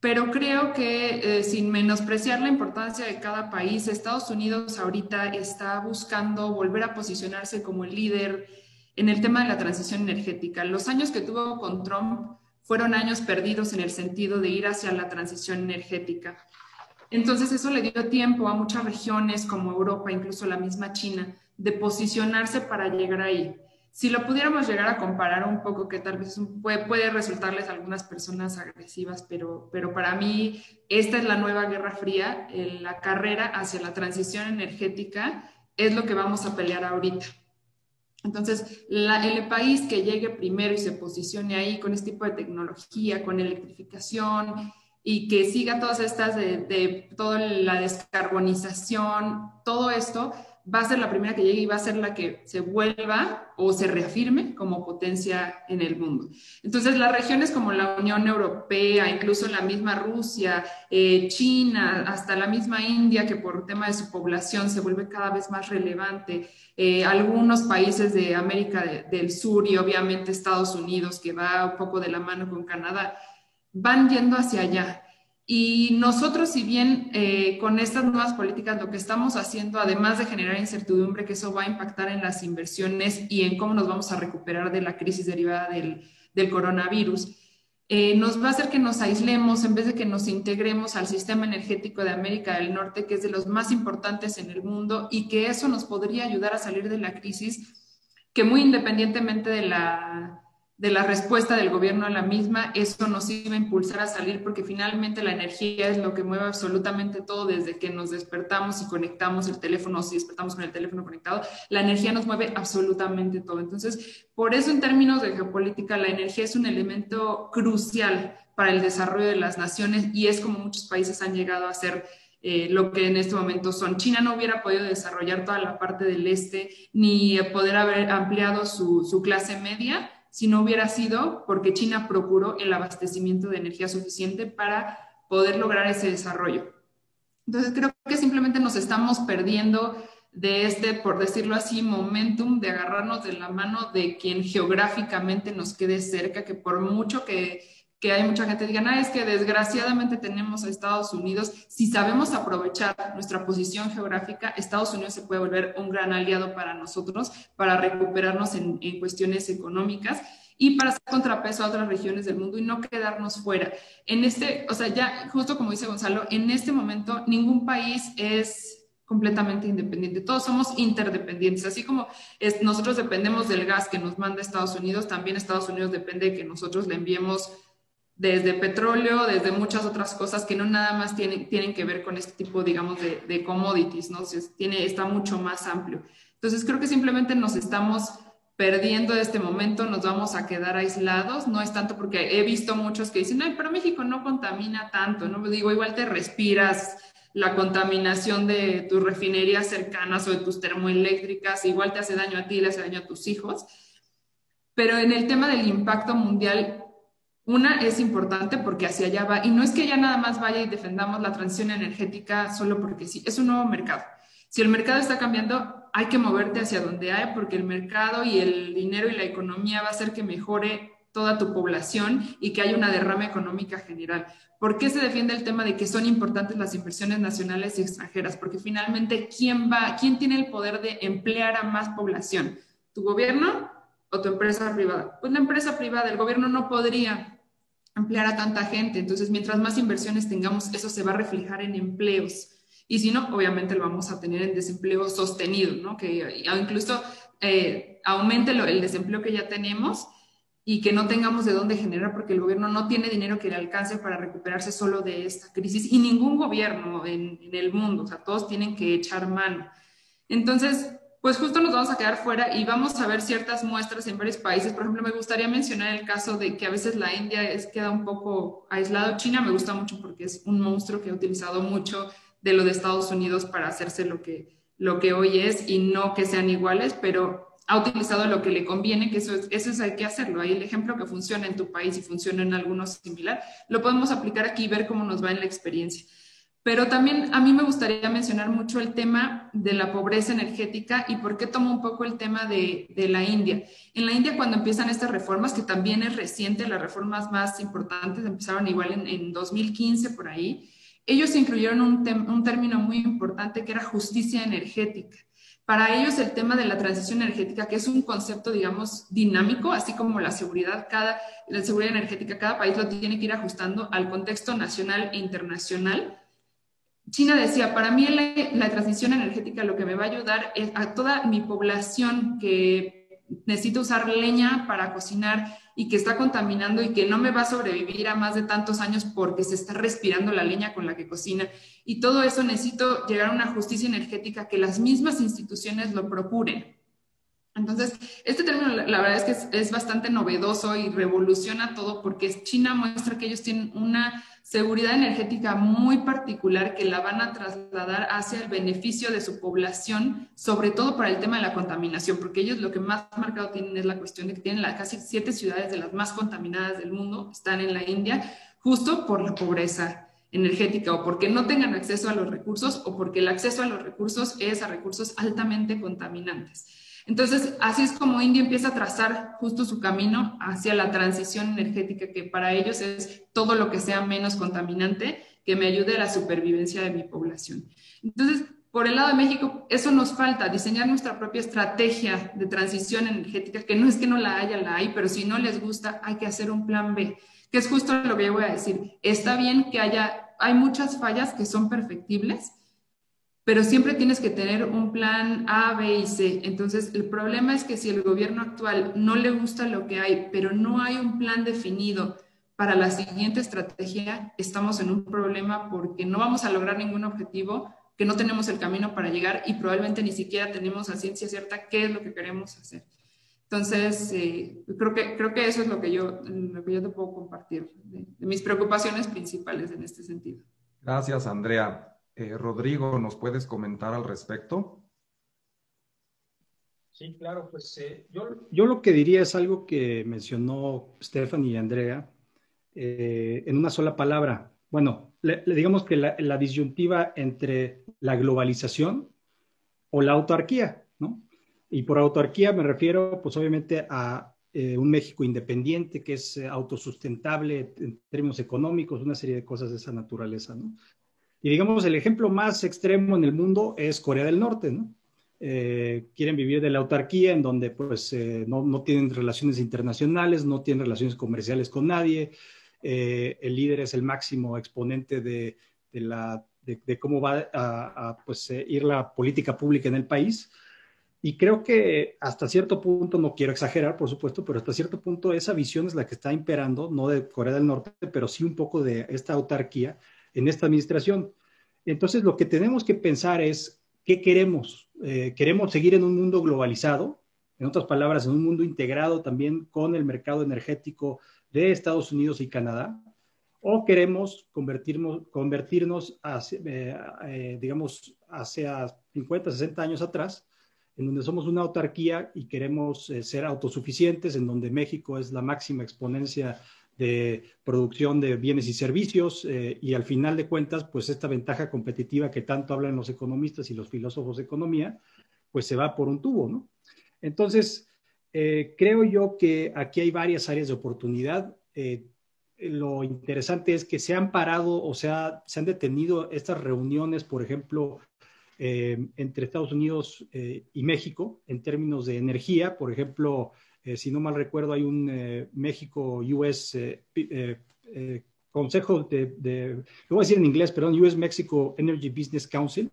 Pero creo que eh, sin menospreciar la importancia de cada país, Estados Unidos ahorita está buscando volver a posicionarse como el líder en el tema de la transición energética. Los años que tuvo con Trump fueron años perdidos en el sentido de ir hacia la transición energética. Entonces eso le dio tiempo a muchas regiones como Europa, incluso la misma China, de posicionarse para llegar ahí. Si lo pudiéramos llegar a comparar un poco, que tal vez puede, puede resultarles a algunas personas agresivas, pero, pero para mí esta es la nueva Guerra Fría, la carrera hacia la transición energética es lo que vamos a pelear ahorita. Entonces, el país que llegue primero y se posicione ahí con este tipo de tecnología, con electrificación y que siga todas estas de, de toda la descarbonización, todo esto, va a ser la primera que llegue y va a ser la que se vuelva o se reafirme como potencia en el mundo. Entonces, las regiones como la Unión Europea, incluso la misma Rusia, eh, China, hasta la misma India, que por tema de su población se vuelve cada vez más relevante, eh, algunos países de América del Sur y obviamente Estados Unidos, que va un poco de la mano con Canadá, van yendo hacia allá. Y nosotros, si bien eh, con estas nuevas políticas lo que estamos haciendo, además de generar incertidumbre, que eso va a impactar en las inversiones y en cómo nos vamos a recuperar de la crisis derivada del, coronavirus, eh, nos va a hacer que nos aislemos en vez de que nos integremos al sistema energético de América del Norte, que es de los más importantes en el mundo y que eso nos podría ayudar a salir de la crisis, que muy independientemente de la de la respuesta del gobierno a la misma, eso nos iba a impulsar a salir porque finalmente la energía es lo que mueve absolutamente todo desde que nos despertamos y conectamos el teléfono, si despertamos con el teléfono conectado, la energía nos mueve absolutamente todo. Entonces, por eso en términos de geopolítica, la energía es un elemento crucial para el desarrollo de las naciones y es como muchos países han llegado a ser eh, lo que en este momento son. China no hubiera podido desarrollar toda la parte del este ni poder haber ampliado su, su clase media si no hubiera sido porque China procuró el abastecimiento de energía suficiente para poder lograr ese desarrollo. Entonces creo que simplemente nos estamos perdiendo de este, por decirlo así, momentum de agarrarnos de la mano de quien geográficamente nos quede cerca, que por mucho que, que hay mucha gente que diga, ah, es que desgraciadamente tenemos a Estados Unidos, si sabemos aprovechar nuestra posición geográfica, Estados Unidos se puede volver un gran aliado para nosotros, para recuperarnos en, en cuestiones económicas y para hacer contrapeso a otras regiones del mundo y no quedarnos fuera. En este, o sea, ya justo como dice Gonzalo, en este momento ningún país es completamente independiente. Todos somos interdependientes. Así como nosotros dependemos del gas que nos manda Estados Unidos, también Estados Unidos depende de que nosotros le enviemos desde petróleo, desde muchas otras cosas que no nada más tienen, tienen que ver con este tipo, digamos, de, de commodities, ¿no? tiene, está mucho más amplio. Entonces, creo que simplemente nos estamos perdiendo este momento, nos vamos a quedar aislados. No es tanto porque he visto muchos que dicen, ay, pero México no contamina tanto, ¿no? Digo, igual te respiras la contaminación de tus refinerías cercanas o de tus termoeléctricas, igual te hace daño a ti, le hace daño a tus hijos. Pero en el tema del impacto mundial, una es importante porque hacia allá va, y no es que ya nada más vaya y defendamos la transición energética solo porque sí, es un nuevo mercado. Si el mercado está cambiando, hay que moverte hacia donde hay, porque el mercado y el dinero y la economía va a hacer que mejore toda tu población y que haya una derrama económica general. ¿Por qué se defiende el tema de que son importantes las inversiones nacionales y extranjeras? Porque finalmente, ¿quién va, quién tiene el poder de emplear a más población? ¿Tu gobierno o tu empresa privada? Pues la empresa privada, el gobierno no podría emplear a tanta gente. Entonces, mientras más inversiones tengamos, eso se va a reflejar en empleos. Y si no, obviamente lo vamos a tener en desempleo sostenido, ¿no? Que incluso eh, aumente el desempleo que ya tenemos y que no tengamos de dónde generar porque el gobierno no tiene dinero que le alcance para recuperarse solo de esta crisis y ningún gobierno en, el mundo, o sea, todos tienen que echar mano. Entonces, pues justo nos vamos a quedar fuera y vamos a ver ciertas muestras en varios países. Por ejemplo, me gustaría mencionar el caso de que a veces la India es, queda un poco aislado. China me gusta mucho porque es un monstruo que ha utilizado mucho de lo de Estados Unidos para hacerse lo que, lo que hoy es y no que sean iguales, pero ha utilizado lo que le conviene, que eso es, eso es hay que hacerlo. Hay el ejemplo que funciona en tu país y funciona en algunos similar, lo podemos aplicar aquí y ver cómo nos va en la experiencia. Pero también a mí me gustaría mencionar mucho el tema de la pobreza energética y por qué tomo un poco el tema de, de, la India. En la India cuando empiezan estas reformas, que también es reciente, las reformas más importantes empezaron igual en, en 2015 por ahí, ellos incluyeron un, un término muy importante que era justicia energética. Para ellos el tema de la transición energética, que es un concepto, digamos, dinámico, así como la seguridad, cada, la seguridad energética, cada país lo tiene que ir ajustando al contexto nacional e internacional. China decía, para mí la, transición energética lo que me va a ayudar es a toda mi población que necesita usar leña para cocinar y que está contaminando y que no me va a sobrevivir a más de tantos años porque se está respirando la leña con la que cocina. Y todo eso necesito llegar a una justicia energética que las mismas instituciones lo procuren. Entonces, este término la, verdad es que es, bastante novedoso y revoluciona todo porque China muestra que ellos tienen una seguridad energética muy particular que la van a trasladar hacia el beneficio de su población, sobre todo para el tema de la contaminación, porque ellos lo que más marcado tienen es la cuestión de que tienen casi siete ciudades de las más contaminadas del mundo, están en la India, justo por la pobreza energética o porque no tengan acceso a los recursos o porque el acceso a los recursos es a recursos altamente contaminantes. Entonces, así es como India empieza a trazar justo su camino hacia la transición energética, que para ellos es todo lo que sea menos contaminante, que me ayude a la supervivencia de mi población. Entonces, por el lado de México, eso nos falta, diseñar nuestra propia estrategia de transición energética, que no es que no la haya, la hay, pero si no les gusta, hay que hacer un plan B, que es justo lo que yo voy a decir. Está bien que haya, hay muchas fallas que son perfectibles, pero siempre tienes que tener un plan A, B y C. Entonces, el problema es que si el gobierno actual no le gusta lo que hay, pero no hay un plan definido para la siguiente estrategia, estamos en un problema porque no vamos a lograr ningún objetivo, que no tenemos el camino para llegar y probablemente ni siquiera tenemos a ciencia cierta qué es lo que queremos hacer. Entonces, eh, creo, que, creo que eso es lo que yo, lo que yo te puedo compartir, de mis preocupaciones principales en este sentido. Gracias, Andrea. Eh, Rodrigo, ¿nos puedes comentar al respecto? Sí, claro, pues eh, yo, yo, lo que diría es algo que mencionó Stephanie y Andrea eh, en una sola palabra. Bueno, le, digamos que la, la, disyuntiva entre la globalización o la autarquía, ¿no? Y por autarquía me refiero, pues obviamente, a eh, un México independiente que es autosustentable en términos económicos, una serie de cosas de esa naturaleza, ¿no? Y digamos, el ejemplo más extremo en el mundo es Corea del Norte, ¿no? Eh, quieren vivir de la autarquía, en donde pues eh, no, no, tienen relaciones internacionales, no tienen relaciones comerciales con nadie. Eh, el líder es el máximo exponente de, de, la, de, cómo va a, a pues, ir la política pública en el país. Y creo que hasta cierto punto, no quiero exagerar, por supuesto, pero hasta cierto punto esa visión es la que está imperando, no de Corea del Norte, pero sí un poco de esta autarquía en esta administración. Entonces, lo que tenemos que pensar es, ¿qué queremos? Eh, ¿Queremos seguir en un mundo globalizado? En otras palabras, en un mundo integrado también con el mercado energético de Estados Unidos y Canadá. ¿O queremos convertirnos, convertirnos eh, eh, digamos, hacia 50, 60 años atrás, en donde somos una autarquía y queremos ser autosuficientes, en donde México es la máxima exponencia de producción de bienes y servicios eh, y al final de cuentas, pues esta ventaja competitiva que tanto hablan los economistas y los filósofos de economía, pues se va por un tubo, ¿no? Entonces, eh, creo yo que aquí hay varias áreas de oportunidad. Eh, lo interesante es que se han parado o sea, se han detenido estas reuniones, por ejemplo, entre Estados Unidos y México en términos de energía, por ejemplo, eh, si no mal recuerdo, hay un eh, México-US eh, Consejo de, lo voy a decir en inglés, perdón, US Mexico Energy Business Council,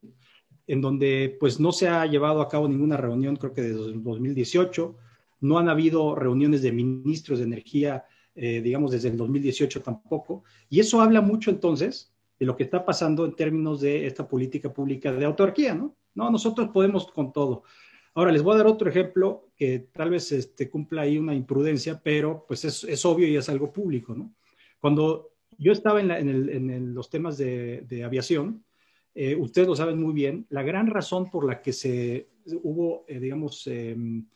en donde pues no se ha llevado a cabo ninguna reunión, creo que desde 2018, no han habido reuniones de ministros de energía, digamos, desde el 2018 tampoco, y eso habla mucho entonces de lo que está pasando en términos de esta política pública de autarquía, ¿no? No, nosotros podemos con todo. Ahora, les voy a dar otro ejemplo que tal vez este, cumpla ahí una imprudencia, pero pues es, es obvio y es algo público, ¿no? Cuando yo estaba en, en, los temas de, de aviación, eh, ustedes lo saben muy bien, la gran razón por la que se hubo, eh, digamos, em,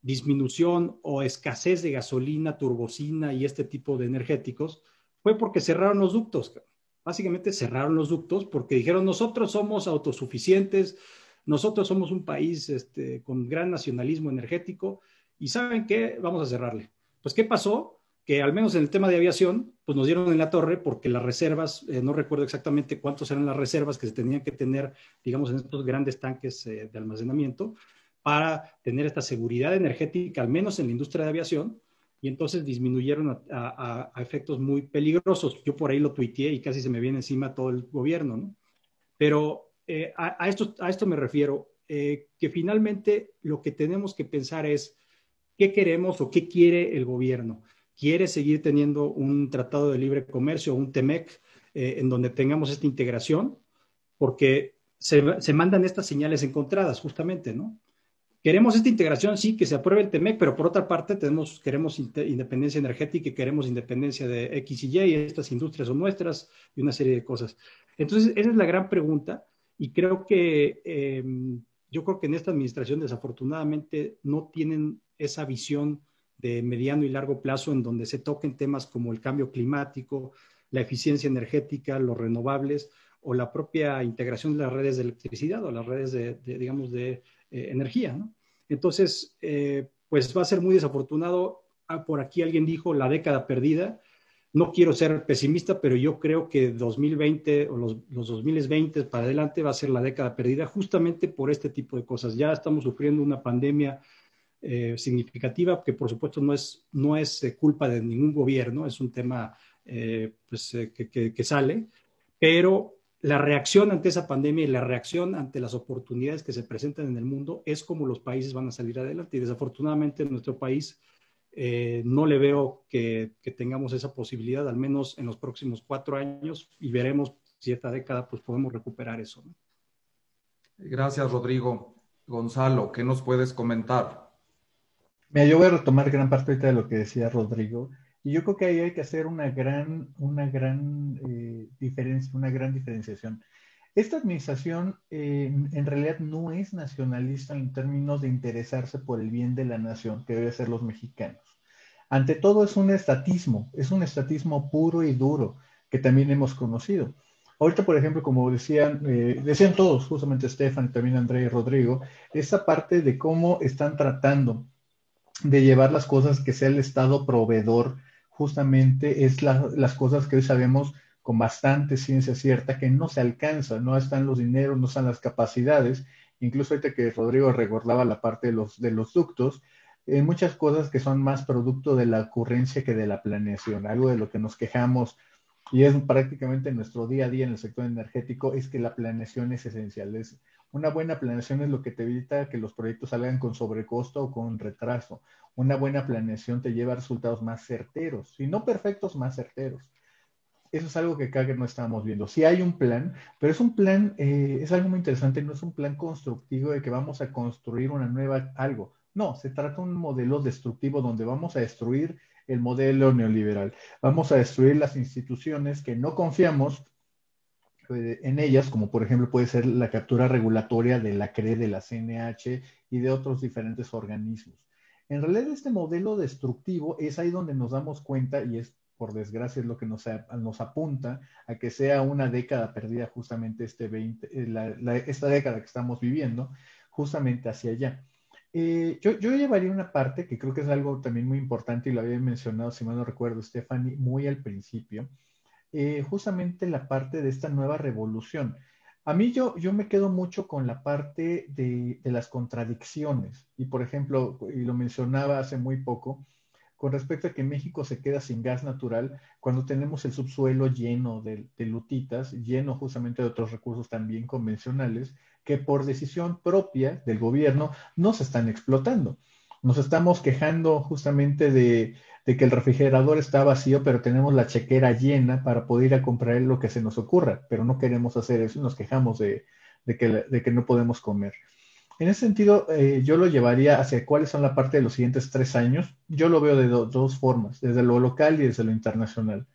disminución o escasez de gasolina, turbocina y este tipo de energéticos fue porque cerraron los ductos. Básicamente cerraron los ductos porque dijeron, nosotros somos autosuficientes, nosotros somos un país este, con gran nacionalismo energético y ¿saben qué? Vamos a cerrarle. Pues, ¿qué pasó? Que al menos en el tema de aviación, pues nos dieron en la torre porque las reservas, eh, no recuerdo exactamente cuántos eran las reservas que se tenían que tener, digamos, en estos grandes tanques eh, de almacenamiento para tener esta seguridad energética, al menos en la industria de aviación, y entonces disminuyeron a, a, efectos muy peligrosos. Yo por ahí lo tuiteé y casi se me viene encima todo el gobierno, ¿no? Pero eh, a, esto, a esto me refiero, eh, que finalmente lo que tenemos que pensar es qué queremos o qué quiere el gobierno. ¿Quiere seguir teniendo un tratado de libre comercio, un TEMEC, eh, en donde tengamos esta integración? Porque se, se, mandan estas señales encontradas, justamente, ¿no? Queremos esta integración, sí, que se apruebe el TEMEC, pero por otra parte tenemos, queremos independencia energética y queremos independencia de X y Y, estas industrias son nuestras y una serie de cosas. Entonces, esa es la gran pregunta y creo que em, yo creo que en esta administración desafortunadamente no tienen esa visión de mediano y largo plazo en donde se toquen temas como el cambio climático, la eficiencia energética, los renovables o la propia integración de las redes de electricidad o las redes de, digamos, de eh, energía. Entonces, eh, pues va a ser muy desafortunado. Ah, por aquí alguien dijo la década perdida no quiero ser pesimista, pero yo creo que 2020 o los, los 2020 para adelante va a ser la década perdida justamente por este tipo de cosas. Ya estamos sufriendo una pandemia eh, significativa que por supuesto no es, no es eh, culpa de ningún gobierno, es un tema eh, pues, que, que sale, pero la reacción ante esa pandemia y la reacción ante las oportunidades que se presentan en el mundo es como los países van a salir adelante. Y desafortunadamente en nuestro país eh, no le veo que, tengamos esa posibilidad, al menos en los próximos cuatro años, y veremos si esta década pues podemos recuperar eso. Gracias, Rodrigo. Gonzalo, ¿qué nos puedes comentar? Mira, yo voy a retomar gran parte de lo que decía Rodrigo, y yo creo que ahí hay que hacer una gran, una gran eh, diferencia, una gran diferenciación. Esta administración en realidad no es nacionalista en términos de interesarse por el bien de la nación, que debe ser los mexicanos. Ante todo es un estatismo, es un estatismo puro y duro que también hemos conocido. Ahorita, por ejemplo, como decían, eh, decían todos, justamente Estefan, también André y Rodrigo, esa parte de cómo están tratando de llevar las cosas que sea el Estado proveedor, justamente es las cosas que hoy sabemos con bastante ciencia cierta que no se alcanza, no están los dineros, no están las capacidades. Incluso ahorita que Rodrigo recordaba la parte de los, de los ductos, eh, muchas cosas que son más producto de la ocurrencia que de la planeación, algo de lo que nos quejamos y es prácticamente nuestro día a día en el sector energético, es que la planeación es esencial. Es, una buena planeación es lo que te evita que los proyectos salgan con sobrecosto o con retraso. Una buena planeación te lleva a resultados más certeros, si no perfectos, más certeros eso es algo que acá no estamos viendo. Sí hay un plan, pero es un plan, eh, es algo muy interesante, no es un plan constructivo de que vamos a construir una nueva algo. No, se trata de un modelo destructivo donde vamos a destruir el modelo neoliberal. Vamos a destruir las instituciones que no confiamos eh, en ellas, como por ejemplo puede ser la captura regulatoria de la CRE, de la CNH y de otros diferentes organismos. En realidad este modelo destructivo es ahí donde nos damos cuenta, y es por desgracia es lo que nos, apunta a que sea una década perdida justamente este 20, eh, esta década que estamos viviendo, justamente hacia allá. Eh, yo, yo, llevaría una parte que creo que es algo también muy importante y lo había mencionado, si mal no recuerdo, Stephanie, muy al principio, eh, justamente la parte de esta nueva revolución. A mí yo, yo me quedo mucho con la parte de las contradicciones y, por ejemplo, y lo mencionaba hace muy poco, con respecto a que México se queda sin gas natural cuando tenemos el subsuelo lleno de, lutitas, lleno justamente de otros recursos también convencionales que por decisión propia del gobierno no se están explotando. Nos estamos quejando justamente de, que el refrigerador está vacío, pero tenemos la chequera llena para poder ir a comprar lo que se nos ocurra, pero no queremos hacer eso y nos quejamos de, que, de que no podemos comer. En ese sentido, eh, yo lo llevaría hacia cuáles son la parte de los siguientes tres años. Yo lo veo de dos formas, desde lo local y desde lo internacional.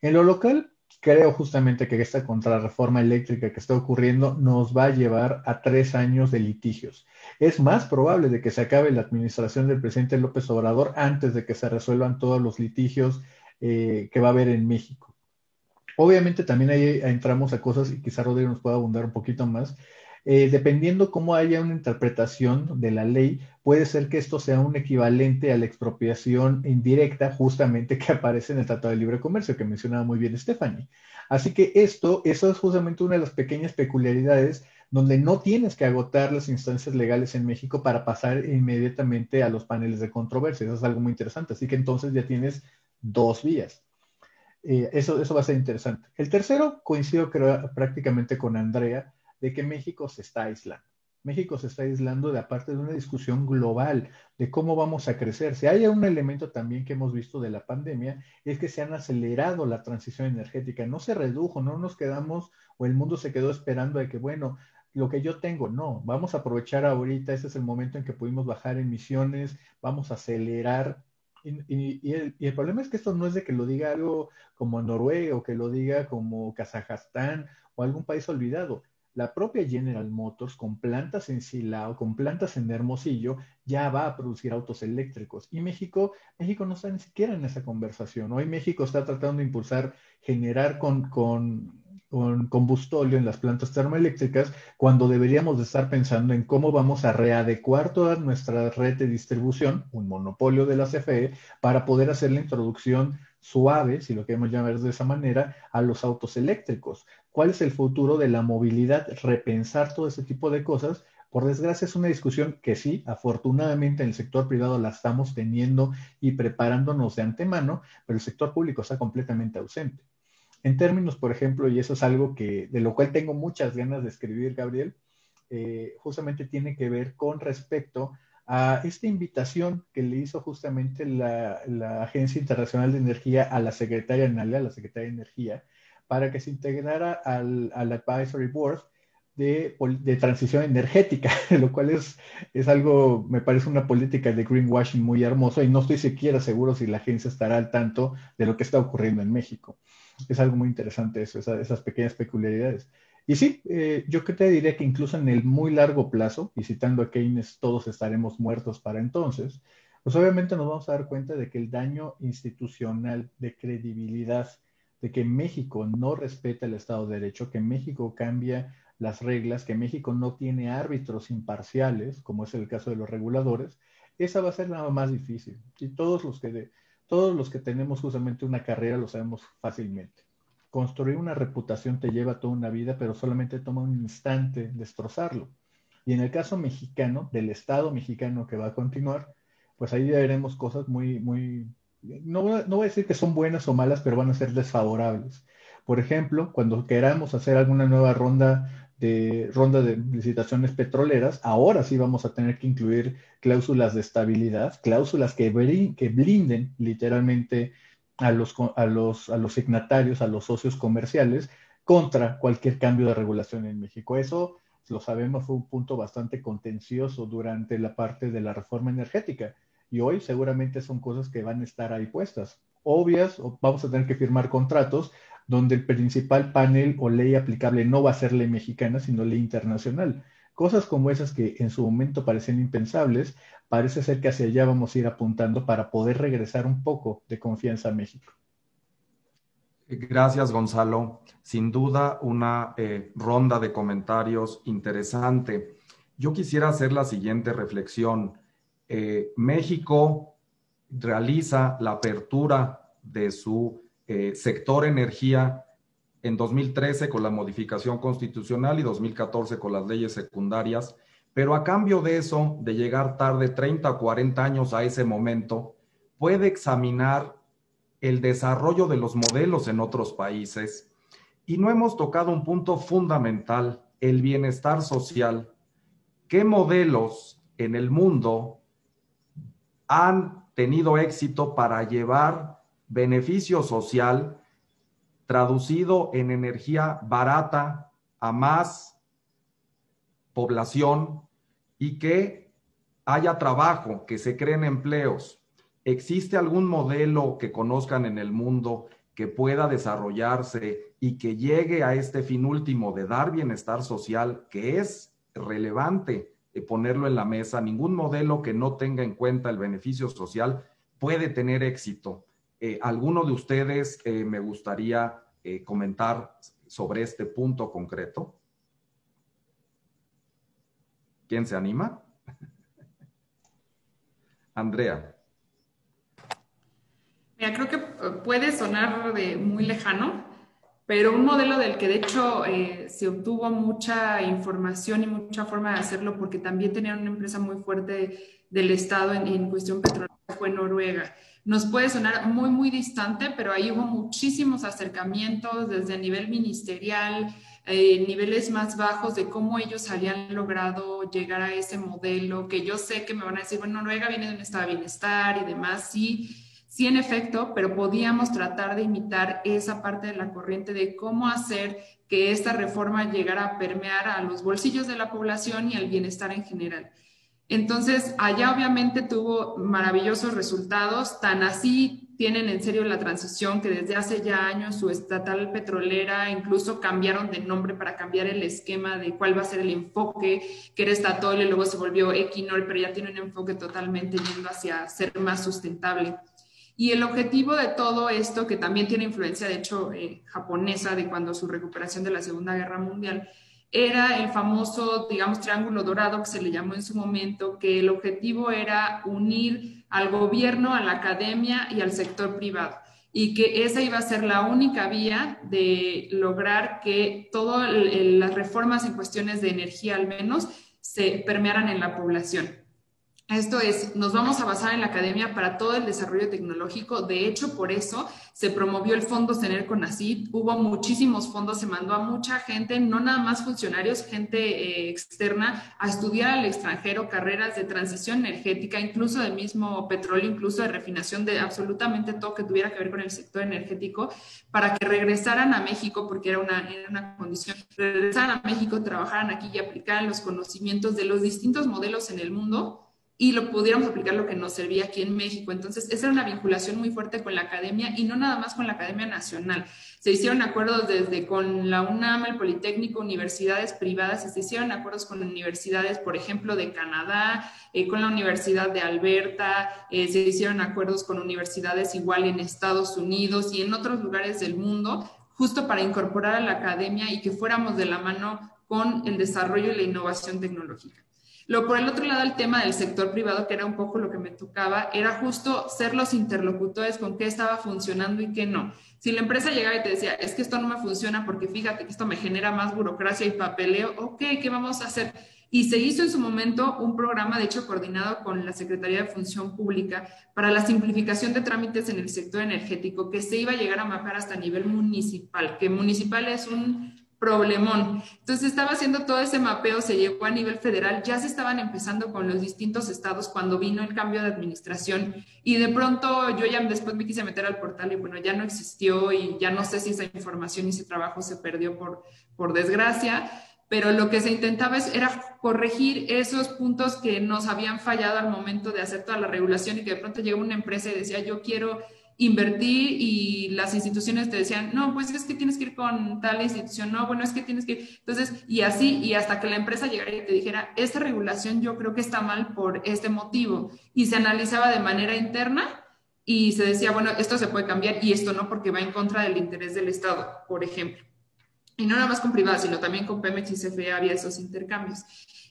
En lo local, creo justamente que esta contrarreforma eléctrica que está ocurriendo nos va a llevar a tres años de litigios. Es más probable de que se acabe la administración del presidente López Obrador antes de que se resuelvan todos los litigios eh, que va a haber en México. Obviamente también ahí entramos a cosas y quizá Rodrigo nos pueda abundar un poquito más, eh, dependiendo cómo haya una interpretación de la ley, puede ser que esto sea un equivalente a la expropiación indirecta justamente que aparece en el Tratado de Libre Comercio, que mencionaba muy bien Stephanie. Así que esto, eso es justamente una de las pequeñas peculiaridades donde no tienes que agotar las instancias legales en México para pasar inmediatamente a los paneles de controversia. Eso es algo muy interesante. Así que entonces ya tienes dos vías. Eh, eso, eso va a ser interesante. El tercero, coincido creo prácticamente con Andrea, de que México se está aislando. México se está aislando de aparte de una discusión global de cómo vamos a crecer. Si hay un elemento también que hemos visto de la pandemia, es que se han acelerado la transición energética, no se redujo, no nos quedamos o el mundo se quedó esperando de que, bueno, lo que yo tengo, no, vamos a aprovechar ahorita, ese es el momento en que pudimos bajar emisiones, vamos a acelerar. Y, el, y el problema es que esto no es de que lo diga algo como Noruega o que lo diga como Kazajstán o algún país olvidado la propia General Motors con plantas en Silao, con plantas en Hermosillo, ya va a producir autos eléctricos. Y México, México no está ni siquiera en esa conversación. Hoy México está tratando de impulsar, generar con, combustóleo en las plantas termoeléctricas, cuando deberíamos de estar pensando en cómo vamos a readecuar toda nuestra red de distribución, un monopolio de la CFE, para poder hacer la introducción suave, si lo queremos llamar de esa manera, a los autos eléctricos. ¿Cuál es el futuro de la movilidad? Repensar todo ese tipo de cosas. Por desgracia es una discusión que sí, afortunadamente en el sector privado la estamos teniendo y preparándonos de antemano, pero el sector público está completamente ausente. En términos, por ejemplo, y eso es algo que de lo cual tengo muchas ganas de escribir, Gabriel, eh, justamente tiene que ver con respecto a esta invitación que le hizo justamente la, Agencia Internacional de Energía a la secretaria NALE, a la secretaria de Energía, para que se integrara al, Advisory Board de, transición energética, [LAUGHS] lo cual es, es algo, me parece una política de greenwashing muy hermoso y no estoy siquiera seguro si la agencia estará al tanto de lo que está ocurriendo en México. Es algo muy interesante eso, esas pequeñas peculiaridades. Y sí, eh, yo que te diría que incluso en el muy largo plazo, y citando a Keynes, todos estaremos muertos para entonces, pues obviamente nos vamos a dar cuenta de que el daño institucional de credibilidad, de que México no respeta el Estado de Derecho, que México cambia las reglas, que México no tiene árbitros imparciales, como es el caso de los reguladores, esa va a ser nada más difícil. Y todos los que, todos los que tenemos justamente una carrera lo sabemos fácilmente. Construir una reputación te lleva toda una vida, pero solamente toma un instante destrozarlo. Y en el caso mexicano, del Estado mexicano que va a continuar, pues ahí veremos cosas muy, muy, no, no voy a decir que son buenas o malas, pero van a ser desfavorables. Por ejemplo, cuando queramos hacer alguna nueva ronda de ronda de licitaciones petroleras, ahora sí vamos a tener que incluir cláusulas de estabilidad, cláusulas que, que blinden literalmente a los, a, los, a los signatarios, a los socios comerciales, contra cualquier cambio de regulación en México. Eso, lo sabemos, fue un punto bastante contencioso durante la parte de la reforma energética. Y hoy seguramente son cosas que van a estar ahí puestas. Obvias, vamos a tener que firmar contratos donde el principal panel o ley aplicable no va a ser ley mexicana, sino ley internacional. Cosas como esas que en su momento parecían impensables, parece ser que hacia allá vamos a ir apuntando para poder regresar un poco de confianza a México. Gracias, Gonzalo. Sin duda, una eh, ronda de comentarios interesante. Yo quisiera hacer la siguiente reflexión. Eh, México realiza la apertura de su eh, sector energía en 2013 con la modificación constitucional y 2014 con las leyes secundarias, pero a cambio de eso, de llegar tarde 30 o 40 años a ese momento, puede examinar el desarrollo de los modelos en otros países y no hemos tocado un punto fundamental, el bienestar social. ¿Qué modelos en el mundo han tenido éxito para llevar beneficio social traducido en energía barata a más población y que haya trabajo, que se creen empleos. ¿Existe algún modelo que conozcan en el mundo que pueda desarrollarse y que llegue a este fin último de dar bienestar social que es relevante ponerlo en la mesa? Ningún modelo que no tenga en cuenta el beneficio social puede tener éxito. Eh, ¿Alguno de ustedes eh, me gustaría eh, comentar sobre este punto concreto? ¿Quién se anima? [LAUGHS] Andrea. Mira, creo que puede sonar de muy lejano, pero un modelo del que de hecho se obtuvo mucha información y mucha forma de hacerlo porque también tenían una empresa muy fuerte del Estado en, en cuestión petrolera fue Noruega. Nos puede sonar muy, muy distante, pero ahí hubo muchísimos acercamientos desde el nivel ministerial, eh, niveles más bajos de cómo ellos habían logrado llegar a ese modelo, que yo sé que me van a decir, bueno, Noruega viene de un estado de bienestar y demás, sí, sí en efecto, pero podíamos tratar de imitar esa parte de la corriente de cómo hacer que esta reforma llegara a permear a los bolsillos de la población y al bienestar en general. Entonces, allá obviamente tuvo maravillosos resultados, tan así tienen en serio la transición que desde hace ya años su estatal petrolera incluso cambiaron de nombre para cambiar el esquema de cuál va a ser el enfoque, que era Estatol y luego se volvió Equinor, pero ya tiene un enfoque totalmente yendo hacia ser más sustentable. Y el objetivo de todo esto, que también tiene influencia, de hecho, eh, japonesa, de cuando su recuperación de la Segunda Guerra Mundial, era el famoso, digamos, triángulo dorado que se le llamó en su momento, que el objetivo era unir al gobierno, a la academia y al sector privado y que esa iba a ser la única vía de lograr que todas las reformas en cuestiones de energía al menos se permearan en la población. Esto es, nos vamos a basar en la academia para todo el desarrollo tecnológico. De hecho, por eso se promovió el fondo Tener con ACID. Hubo muchísimos fondos, se mandó a mucha gente, no nada más funcionarios, gente eh, externa, a estudiar al extranjero carreras de transición energética, incluso del mismo petróleo, incluso de refinación, de absolutamente todo que tuviera que ver con el sector energético, para que regresaran a México, porque era una, era una condición, regresaran a México, trabajaran aquí y aplicaran los conocimientos de los distintos modelos en el mundo y lo pudiéramos aplicar lo que nos servía aquí en México. Entonces, esa era una vinculación muy fuerte con la academia y no nada más con la Academia Nacional. Se hicieron acuerdos desde con la UNAM, el Politécnico, universidades privadas, se hicieron acuerdos con universidades, por ejemplo, de Canadá, eh, con la Universidad de Alberta, eh, se hicieron acuerdos con universidades igual en Estados Unidos y en otros lugares del mundo, justo para incorporar a la academia y que fuéramos de la mano con el desarrollo y la innovación tecnológica. Lo por el otro lado, el tema del sector privado, que era un poco lo que me tocaba, era justo ser los interlocutores con qué estaba funcionando y qué no. Si la empresa llegaba y te decía, es que esto no me funciona porque fíjate que esto me genera más burocracia y papeleo, ok, ¿qué vamos a hacer? Y se hizo en su momento un programa, de hecho, coordinado con la Secretaría de Función Pública para la simplificación de trámites en el sector energético, que se iba a llegar a mapear hasta nivel municipal, que municipal es un problemón. Entonces estaba haciendo todo ese mapeo, se llegó a nivel federal, ya se estaban empezando con los distintos estados cuando vino el cambio de administración y de pronto yo ya después me quise meter al portal y bueno, ya no existió y ya no sé si esa información y ese trabajo se perdió por, por desgracia, pero lo que se intentaba era corregir esos puntos que nos habían fallado al momento de hacer toda la regulación y que de pronto llegó una empresa y decía, yo quiero invertir y las instituciones te decían, no, pues es que tienes que ir con tal institución, no, bueno, es que tienes que ir. Entonces, y así, y hasta que la empresa llegara y te dijera, esta regulación yo creo que está mal por este motivo, y se analizaba de manera interna y se decía, bueno, esto se puede cambiar y esto no porque va en contra del interés del Estado, por ejemplo. Y no nada más con privadas, sino también con Pemex y CFE había esos intercambios.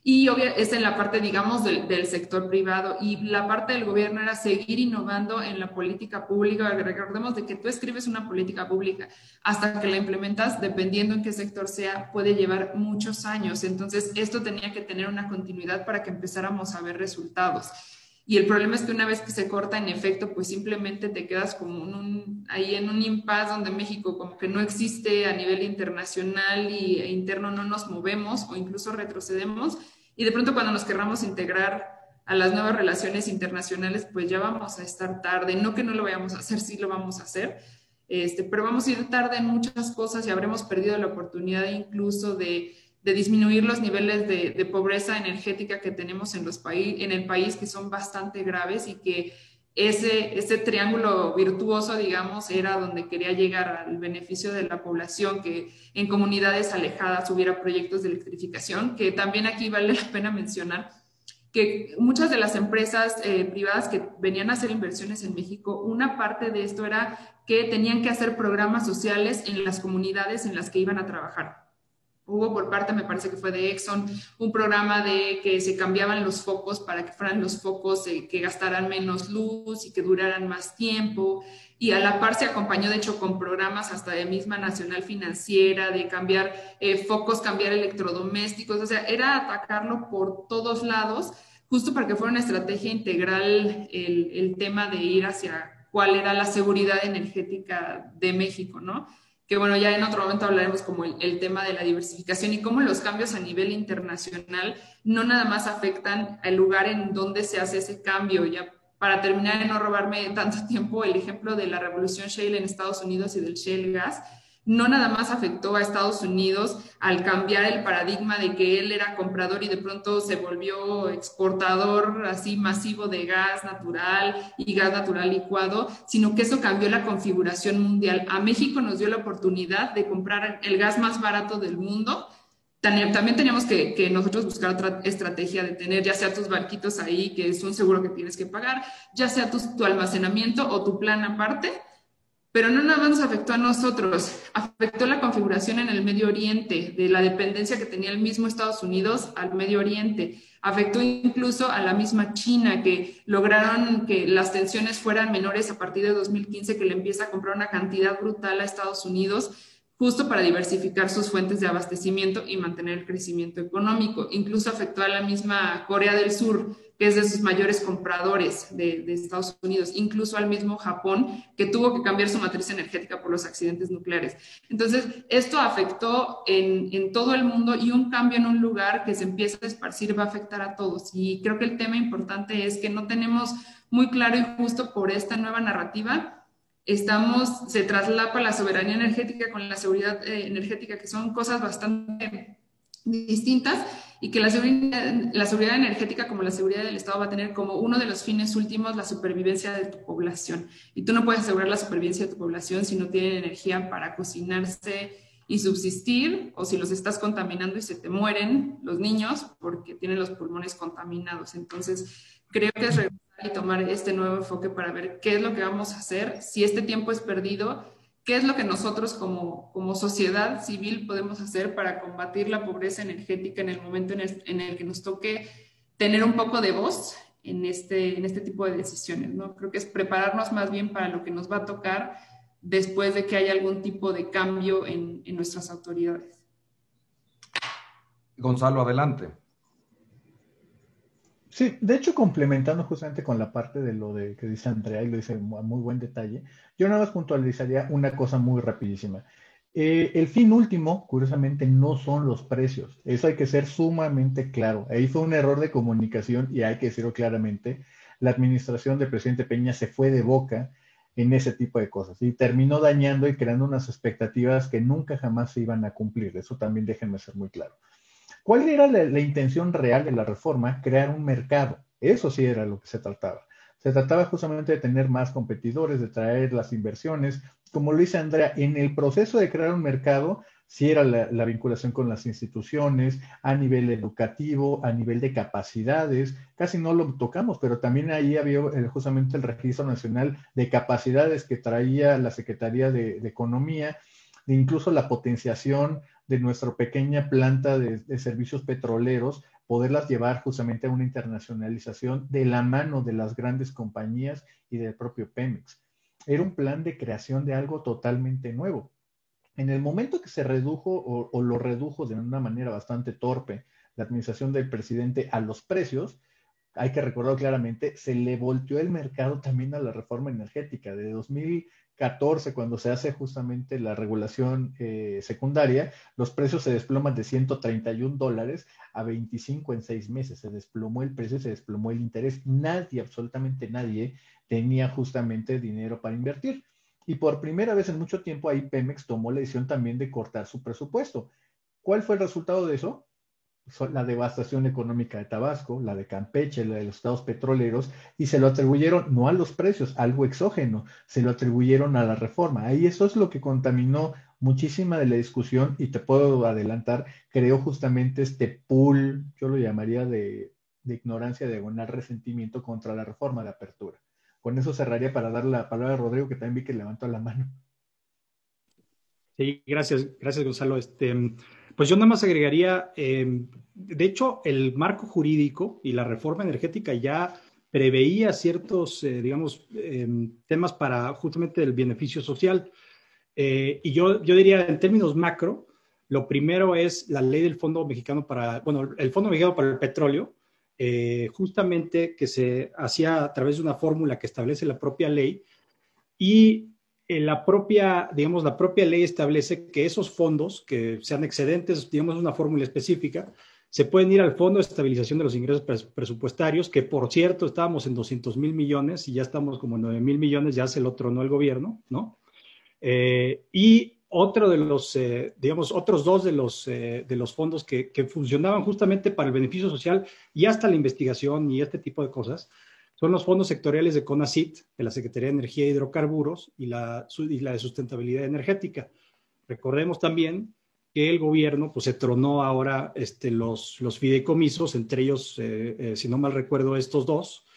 Y es en la parte, digamos, del, del, sector privado. Y la parte del gobierno era seguir innovando en la política pública. Recordemos de que tú escribes una política pública hasta que la implementas, dependiendo en qué sector sea, puede llevar muchos años. Entonces, esto tenía que tener una continuidad para que empezáramos a ver resultados. Y el problema es que una vez que se corta en efecto, pues simplemente te quedas como un, ahí en un impas donde México como que no existe a nivel internacional e interno no nos movemos o incluso retrocedemos. Y de pronto cuando nos querramos integrar a las nuevas relaciones internacionales, pues ya vamos a estar tarde. No que no lo vayamos a hacer, sí lo vamos a hacer, este, pero vamos a ir tarde en muchas cosas y habremos perdido la oportunidad incluso de de disminuir los niveles de, pobreza energética que tenemos en, los en el país, que son bastante graves y que ese, ese triángulo virtuoso, digamos, era donde quería llegar al beneficio de la población, que en comunidades alejadas hubiera proyectos de electrificación, que también aquí vale la pena mencionar que muchas de las empresas eh, privadas que venían a hacer inversiones en México, una parte de esto era que tenían que hacer programas sociales en las comunidades en las que iban a trabajar hubo por parte, me parece que fue de Exxon, un programa de que se cambiaban los focos para que fueran los focos que gastaran menos luz y que duraran más tiempo. Y a la par se acompañó, de hecho, con programas hasta de misma Nacional Financiera, de cambiar eh, focos, cambiar electrodomésticos, o sea, era atacarlo por todos lados, justo para que fuera una estrategia integral el tema de ir hacia cuál era la seguridad energética de México, ¿no? Que bueno, ya en otro momento hablaremos como el, tema de la diversificación y cómo los cambios a nivel internacional no nada más afectan al lugar en donde se hace ese cambio. Ya para terminar y no robarme tanto [LAUGHS] tiempo, el ejemplo de la revolución shale en Estados Unidos y del shale gas, no nada más afectó a Estados Unidos al cambiar el paradigma de que él era comprador y de pronto se volvió exportador así masivo de gas natural y gas natural licuado, sino que eso cambió la configuración mundial. A México nos dio la oportunidad de comprar el gas más barato del mundo. También teníamos que, nosotros buscar otra estrategia de tener ya sea tus barquitos ahí, que es un seguro que tienes que pagar, ya sea tu almacenamiento o tu plan aparte pero no nada más nos afectó a nosotros, afectó la configuración en el Medio Oriente, de la dependencia que tenía el mismo Estados Unidos al Medio Oriente. Afectó incluso a la misma China, que lograron que las tensiones fueran menores a partir de 2015, que le empieza a comprar una cantidad brutal a Estados Unidos justo para diversificar sus fuentes de abastecimiento y mantener el crecimiento económico. Incluso afectó a la misma Corea del Sur, que es de sus mayores compradores de, Estados Unidos, incluso al mismo Japón, que tuvo que cambiar su matriz energética por los accidentes nucleares. Entonces, esto afectó en, en, todo el mundo y un cambio en un lugar que se empieza a esparcir va a afectar a todos. Y creo que el tema importante es que no tenemos muy claro y justo por esta nueva narrativa. Estamos, se traslapa la soberanía energética con la seguridad eh, energética, que son cosas bastante distintas y que la seguridad, la seguridad energética como la seguridad del Estado va a tener como uno de los fines últimos la supervivencia de tu población. Y tú no puedes asegurar la supervivencia de tu población si no tienen energía para cocinarse y subsistir, o si los estás contaminando y se te mueren los niños porque tienen los pulmones contaminados. Entonces, creo que es y tomar este nuevo enfoque para ver qué es lo que vamos a hacer, si este tiempo es perdido qué es lo que nosotros como, como sociedad civil podemos hacer para combatir la pobreza energética en el momento en el, que nos toque tener un poco de voz en este, en este tipo de decisiones. ¿no? Creo que es prepararnos más bien para lo que nos va a tocar después de que haya algún tipo de cambio en, en nuestras autoridades. Gonzalo, adelante. Sí, de hecho, complementando justamente con la parte de lo de que dice Andrea y lo dice a muy buen detalle, yo nada más puntualizaría una cosa muy rapidísima. Eh, el fin último, curiosamente, no son los precios. Eso hay que ser sumamente claro. Ahí fue un error de comunicación y hay que decirlo claramente. La administración del presidente Peña se fue de boca en ese tipo de cosas y terminó dañando y creando unas expectativas que nunca jamás se iban a cumplir. Eso también déjenme ser muy claro. ¿Cuál era la, intención real de la reforma? Crear un mercado. Eso sí era lo que se trataba. Se trataba justamente de tener más competidores, de traer las inversiones. Como lo dice Andrea, en el proceso de crear un mercado, sí era la, vinculación con las instituciones, a nivel educativo, a nivel de capacidades. Casi no lo tocamos, pero también ahí había justamente el Registro Nacional de Capacidades que traía la Secretaría de, de Economía, de incluso la potenciación de nuestra pequeña planta de, servicios petroleros, poderlas llevar justamente a una internacionalización de la mano de las grandes compañías y del propio Pemex. Era un plan de creación de algo totalmente nuevo. En el momento que se redujo o, lo redujo de una manera bastante torpe la administración del presidente a los precios, hay que recordar claramente, se le volteó el mercado también a la reforma energética. De 2000 14, cuando se hace justamente la regulación eh, secundaria, los precios se desploman de 131 dólares a 25 en seis meses. Se desplomó el precio, se desplomó el interés. Nadie, absolutamente nadie, tenía justamente dinero para invertir. Y por primera vez en mucho tiempo ahí Pemex tomó la decisión también de cortar su presupuesto. ¿Cuál fue el resultado de eso? La devastación económica de Tabasco, la de Campeche, la de los estados petroleros, y se lo atribuyeron no a los precios, algo exógeno, se lo atribuyeron a la reforma. Ahí eso es lo que contaminó muchísima de la discusión y te puedo adelantar, creó justamente este pool, yo lo llamaría de, ignorancia, de diagonal resentimiento contra la reforma de apertura. Con eso cerraría para dar la palabra a Rodrigo, que también vi que levantó la mano. Sí, gracias, gracias Gonzalo. Este, pues yo nada más agregaría, em, de hecho, el marco jurídico y la reforma energética ya preveía ciertos, eh, digamos, em, temas para justamente el beneficio social. Eh, y yo, yo diría, en términos macro, lo primero es la ley del Fondo Mexicano para, bueno, el Fondo Mexicano para el Petróleo, eh, justamente que se hacía a través de una fórmula que establece la propia ley y la propia, digamos, la propia ley establece que esos fondos que sean excedentes, digamos, una fórmula específica, se pueden ir al Fondo de Estabilización de los Ingresos Presupuestarios, que por cierto estábamos en 200 mil millones y ya estamos como en 9 mil millones, ya se lo tronó el gobierno, ¿no? Eh, y otro de los, eh, digamos, otros dos de los, eh, de los fondos que, que, funcionaban justamente para el beneficio social y hasta la investigación y este tipo de cosas, son los fondos sectoriales de CONACIT, de la Secretaría de Energía e Hidrocarburos y la, la de Sustentabilidad Energética. Recordemos también que el gobierno pues, se tronó ahora este, los, los fideicomisos, entre ellos, eh, eh, si no mal recuerdo, estos dos,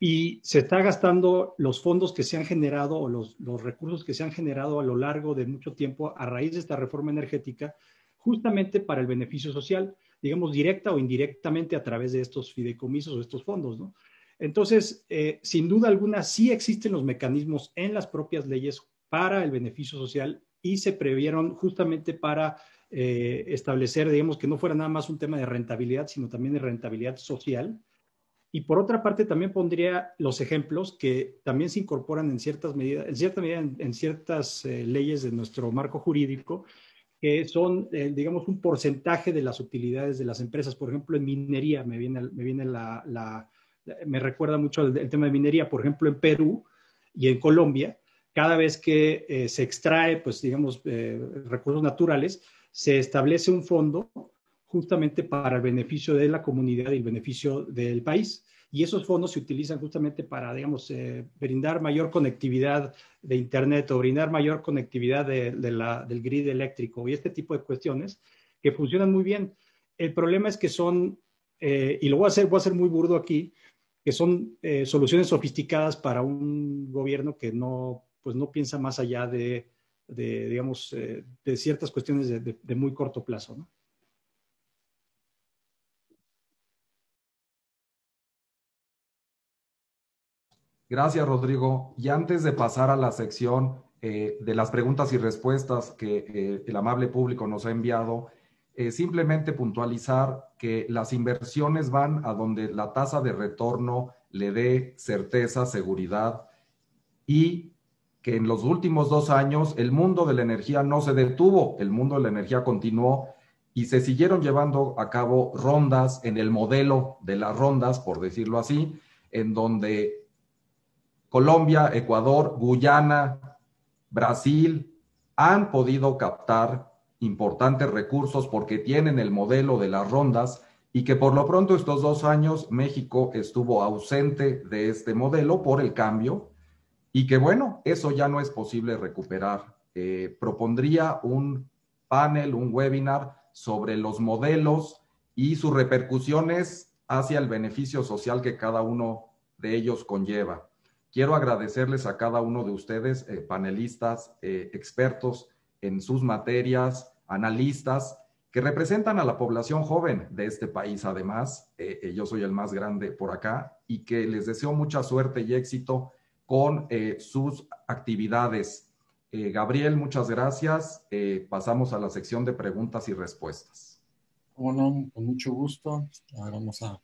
y se está gastando los fondos que se han generado o los, los recursos que se han generado a lo largo de mucho tiempo a raíz de esta reforma energética, justamente para el beneficio social, digamos, directa o indirectamente a través de estos fideicomisos o estos fondos, ¿no? Entonces, eh, sin duda alguna, sí existen los mecanismos en las propias leyes para el beneficio social y se previeron justamente para eh, establecer, digamos, que no fuera nada más un tema de rentabilidad, sino también de rentabilidad social. Y por otra parte, también pondría los ejemplos que también se incorporan en ciertas medidas, en cierta medida en, ciertas eh, leyes de nuestro marco jurídico, que son, digamos, un porcentaje de las utilidades de las empresas. Por ejemplo, en minería me viene, me viene la me recuerda mucho el, tema de minería, por ejemplo, en Perú y en Colombia, cada vez que eh, se extrae, pues digamos, eh, recursos naturales, se establece un fondo justamente para el beneficio de la comunidad y el beneficio del país. Y esos fondos se utilizan justamente para, digamos, eh, brindar mayor conectividad de Internet o brindar mayor conectividad del grid eléctrico y este tipo de cuestiones que funcionan muy bien. El problema es que son, y lo voy a hacer, voy a ser muy burdo aquí, que son eh, soluciones sofisticadas para un gobierno que no, pues no piensa más allá de, digamos, de ciertas cuestiones de, muy corto plazo. Gracias, Rodrigo. Y antes de pasar a la sección eh, de las preguntas y respuestas que eh, el amable público nos ha enviado, eh, simplemente puntualizar que las inversiones van a donde la tasa de retorno le dé certeza, seguridad y que en los últimos dos años el mundo de la energía no se detuvo, el mundo de la energía continuó y se siguieron llevando a cabo rondas en el modelo de las rondas, por decirlo así, en donde Colombia, Ecuador, Guyana, Brasil han podido captar importantes recursos porque tienen el modelo de las rondas y que por lo pronto estos dos años México estuvo ausente de este modelo por el cambio y que bueno, eso ya no es posible recuperar. Eh, propondría un panel, un webinar sobre los modelos y sus repercusiones hacia el beneficio social que cada uno de ellos conlleva. Quiero agradecerles a cada uno de ustedes, eh, panelistas, eh, expertos en sus materias, analistas, que representan a la población joven de este país, además. Eh, yo soy el más grande por acá y que les deseo mucha suerte y éxito con sus actividades. Gabriel, muchas gracias. pasamos a la sección de preguntas y respuestas. Bueno, con mucho gusto. Vamos a,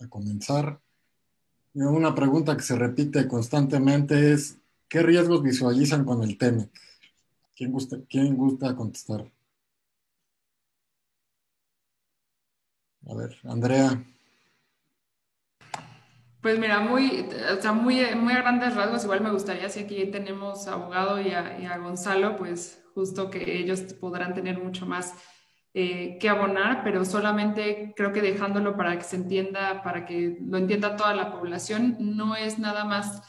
a comenzar. Una pregunta que se repite constantemente es, ¿qué riesgos visualizan con el TEMEC? ¿Quién gusta, quién gusta contestar? A ver, Andrea. Pues mira, muy, o sea, muy, muy a grandes rasgos, igual me gustaría si aquí tenemos abogado y a Gonzalo, pues justo que ellos podrán tener mucho más eh, que abonar, pero solamente creo que dejándolo para que se entienda, para que lo entienda toda la población, no es nada más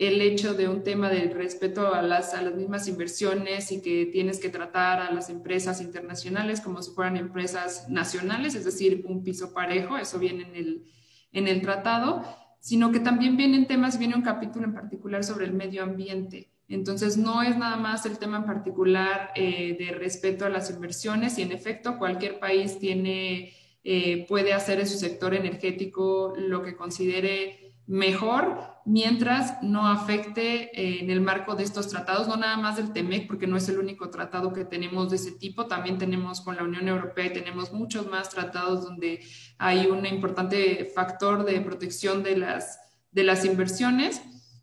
el hecho de un tema del respeto a las, a las mismas inversiones y que tienes que tratar a las empresas internacionales como si fueran empresas nacionales, es decir, un piso parejo, eso viene en el, en el tratado, sino que también vienen temas, viene un capítulo en particular sobre el medio ambiente. Entonces, no es nada más el tema en particular eh, de respeto a las inversiones y en efecto cualquier país tiene, eh, puede hacer en su sector energético lo que considere mejor mientras no afecte eh, en el marco de estos tratados, no nada más del TEMEC, porque no es el único tratado que tenemos de ese tipo, también tenemos con la Unión Europea y tenemos muchos más tratados donde hay un importante factor de protección de las, de las inversiones.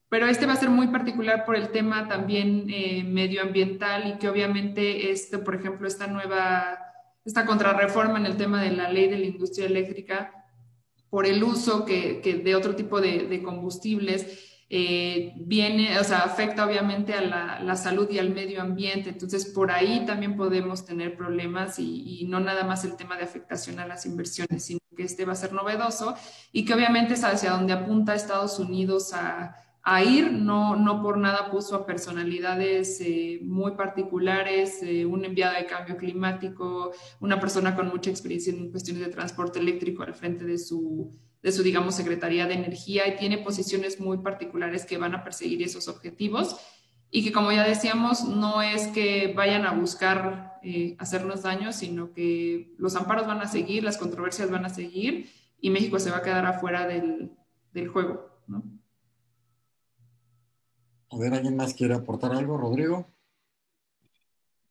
Pero este va a ser muy particular por el tema también eh, medioambiental y que obviamente, este, por ejemplo, esta nueva, esta contrarreforma en el tema de la ley de la industria eléctrica, por el uso que, de otro tipo de, combustibles, eh, viene, o sea, afecta obviamente a la, la, salud y al medio ambiente. Entonces, por ahí también podemos tener problemas y, y, no nada más el tema de afectación a las inversiones, sino que este va a ser novedoso y que obviamente es hacia donde apunta Estados Unidos a a ir, no, no por nada puso a personalidades eh, muy particulares, eh, un enviado de cambio climático, una persona con mucha experiencia en cuestiones de transporte eléctrico al frente de su, de su, digamos, Secretaría de Energía y tiene posiciones muy particulares que van a perseguir esos objetivos y que, como ya decíamos, no es que vayan a buscar eh, hacernos daño, sino que los amparos van a seguir, las controversias van a seguir y México se va a quedar afuera del, del juego, ¿no? A ver, ¿alguien más quiere aportar algo, Rodrigo?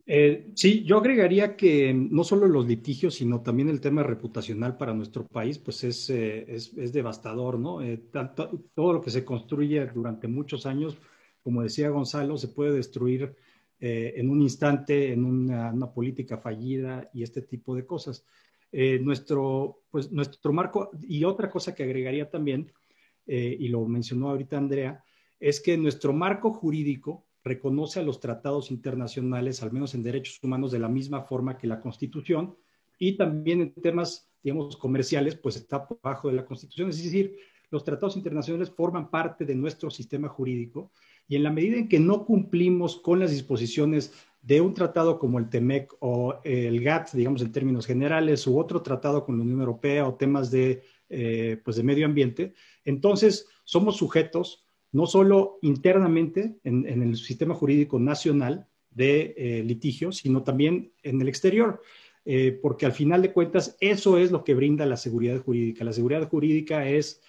Eh, sí, yo agregaría que no solo los litigios, sino también el tema reputacional para nuestro país, pues es, eh, es, es devastador, ¿no? Eh, tanto, todo lo que se construye durante muchos años, como decía Gonzalo, se puede destruir en un instante, en una, una, política fallida y este tipo de cosas. nuestro, pues, nuestro marco, y otra cosa que agregaría también, y lo mencionó ahorita Andrea, es que nuestro marco jurídico reconoce a los tratados internacionales, al menos en derechos humanos, de la misma forma que la Constitución, y también en temas, digamos, comerciales, pues está por debajo de la Constitución. Es decir, los tratados internacionales forman parte de nuestro sistema jurídico y en la medida en que no cumplimos con las disposiciones de un tratado como el TEMEC o el GATT, digamos en términos generales, u otro tratado con la Unión Europea o temas de, eh, pues de medio ambiente, entonces somos sujetos no solo internamente en, el sistema jurídico nacional de eh, litigio, sino también en el exterior. Eh, porque al final de cuentas eso es lo que brinda la seguridad jurídica. La seguridad jurídica es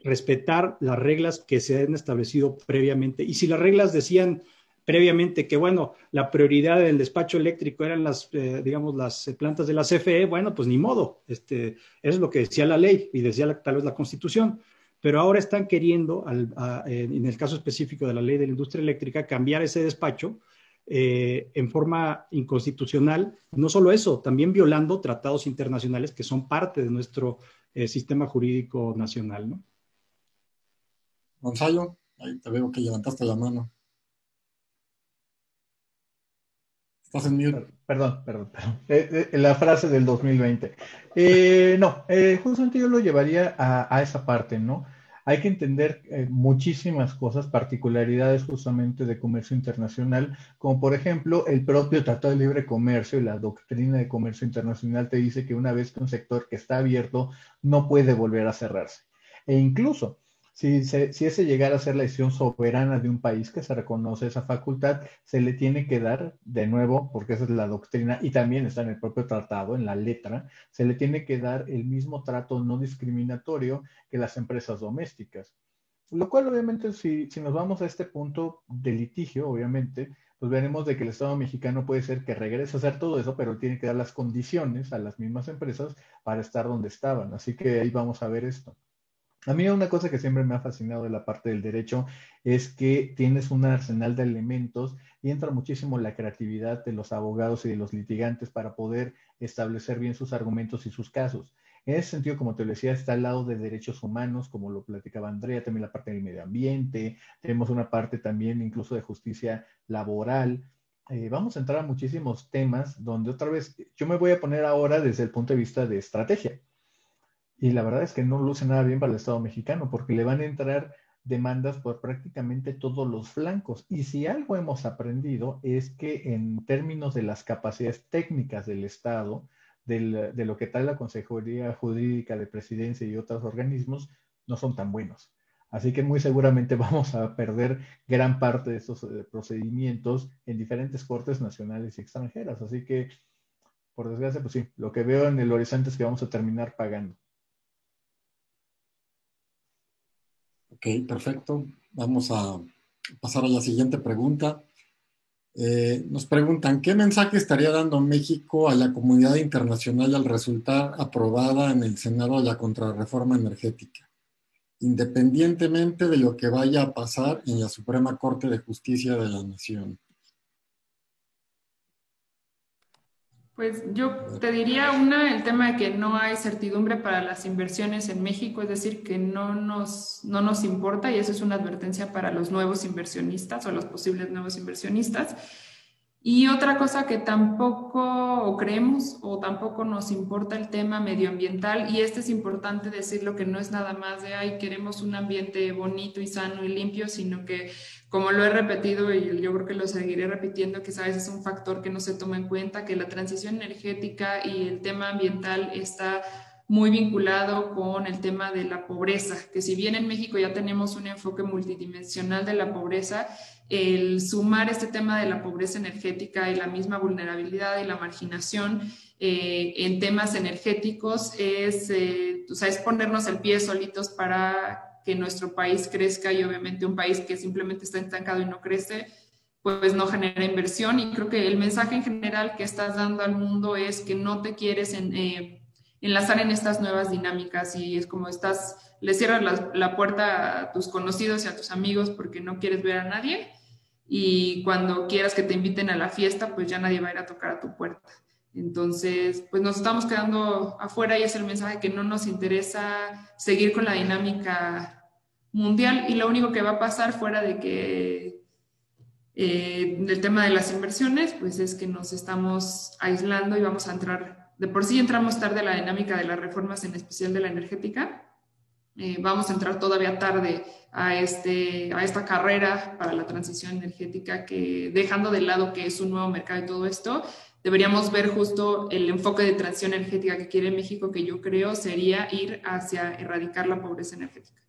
respetar las reglas que se han establecido previamente. Y si las reglas decían previamente que, bueno, la prioridad del despacho eléctrico eran las, eh, digamos, las plantas de la CFE, bueno, pues ni modo. Este, es lo que decía la ley y decía tal vez la Constitución. Pero ahora están queriendo, en el caso específico de la ley de la industria eléctrica, cambiar ese despacho eh, en forma inconstitucional. No solo eso, también violando tratados internacionales que son parte de nuestro eh, sistema jurídico nacional. ¿no? Gonzalo, ahí te veo que levantaste la mano. Perdón, perdón, perdón. Eh, la frase del 2020. no, justamente yo lo llevaría a, a esa parte, ¿no? hay que entender eh, muchísimas cosas, particularidades justamente de comercio internacional, como por ejemplo el propio Tratado de Libre Comercio y la doctrina de comercio internacional te dice que una vez que un sector que está abierto no puede volver a cerrarse. E incluso si, si ese llegara a ser la decisión soberana de un país que se reconoce esa facultad, se le tiene que dar, de nuevo, porque esa es la doctrina y también está en el propio tratado, en la letra, se le tiene que dar el mismo trato no discriminatorio que las empresas domésticas. Lo cual, obviamente, si, si nos vamos a este punto de litigio, obviamente, pues veremos de que el Estado mexicano puede ser que regrese a hacer todo eso, pero tiene que dar las condiciones a las mismas empresas para estar donde estaban. Así que ahí vamos a ver esto. A mí una cosa que siempre me ha fascinado de la parte del derecho es que tienes un arsenal de elementos y entra muchísimo la creatividad de los abogados y de los litigantes para poder establecer bien sus argumentos y sus casos. En ese sentido, como te decía, está al lado de derechos humanos, como lo platicaba Andrea, también la parte del medio ambiente, tenemos una parte también incluso de justicia laboral. Eh, vamos a entrar a muchísimos temas donde otra vez yo me voy a poner ahora desde el punto de vista de estrategia y la verdad es que no luce nada bien para el Estado mexicano porque le van a entrar demandas por prácticamente todos los flancos. Y si algo hemos aprendido es que en términos de las capacidades técnicas del Estado, de lo que trae la Consejería Jurídica de Presidencia y otros organismos, no son tan buenos. Así que muy seguramente [LAUGHS] vamos a perder gran parte de estos eh, procedimientos en diferentes cortes nacionales y extranjeras. Así que, por desgracia, pues sí, lo que veo en el horizonte es que vamos a terminar pagando. Ok, perfecto. Vamos a pasar a la siguiente pregunta. Eh, nos preguntan, ¿qué mensaje estaría dando México a la comunidad internacional al resultar aprobada en el Senado la contrarreforma energética, independientemente de lo que vaya a pasar en la Suprema Corte de Justicia de la Nación? Pues yo te diría una, el tema de que no hay certidumbre para las inversiones en México, es decir, que no nos, no nos importa y eso es una advertencia para los nuevos inversionistas o los posibles nuevos inversionistas. Y otra cosa que tampoco creemos o tampoco nos importa el tema medioambiental, y este es importante decirlo que no es nada más de, ay, queremos un ambiente bonito y sano y limpio, sino que, como lo he repetido y yo creo que lo seguiré repitiendo, que sabes es un factor que no se toma en cuenta, que la transición energética y el tema ambiental está muy vinculado con el tema de la pobreza, que si bien en México ya tenemos un enfoque multidimensional de la pobreza, el sumar este tema de la pobreza energética y la misma vulnerabilidad y la marginación eh, en temas energéticos es, eh, ponernos el pie solitos para que nuestro país crezca y obviamente un país que simplemente está estancado y no crece, pues no genera inversión. Y creo que el mensaje en general que estás dando al mundo es que no te quieres eh, enlazar en estas nuevas dinámicas y es como estás, le cierras la, puerta a tus conocidos y a tus amigos porque no quieres ver a nadie y cuando quieras que te inviten a la fiesta, pues ya nadie va a ir a tocar a tu puerta. Entonces, pues nos estamos quedando afuera y es el mensaje que no nos interesa seguir con la dinámica mundial y lo único que va a pasar fuera de que eh, del tema de las inversiones, pues es que nos estamos aislando y vamos a entrar de por sí entramos tarde a la dinámica de las reformas, en especial de la energética. Eh, vamos a entrar todavía tarde a, este, a esta carrera para la transición energética que dejando de lado que es un nuevo mercado y todo esto, deberíamos ver justo el enfoque de transición energética que quiere México, que yo creo sería ir hacia erradicar la pobreza energética.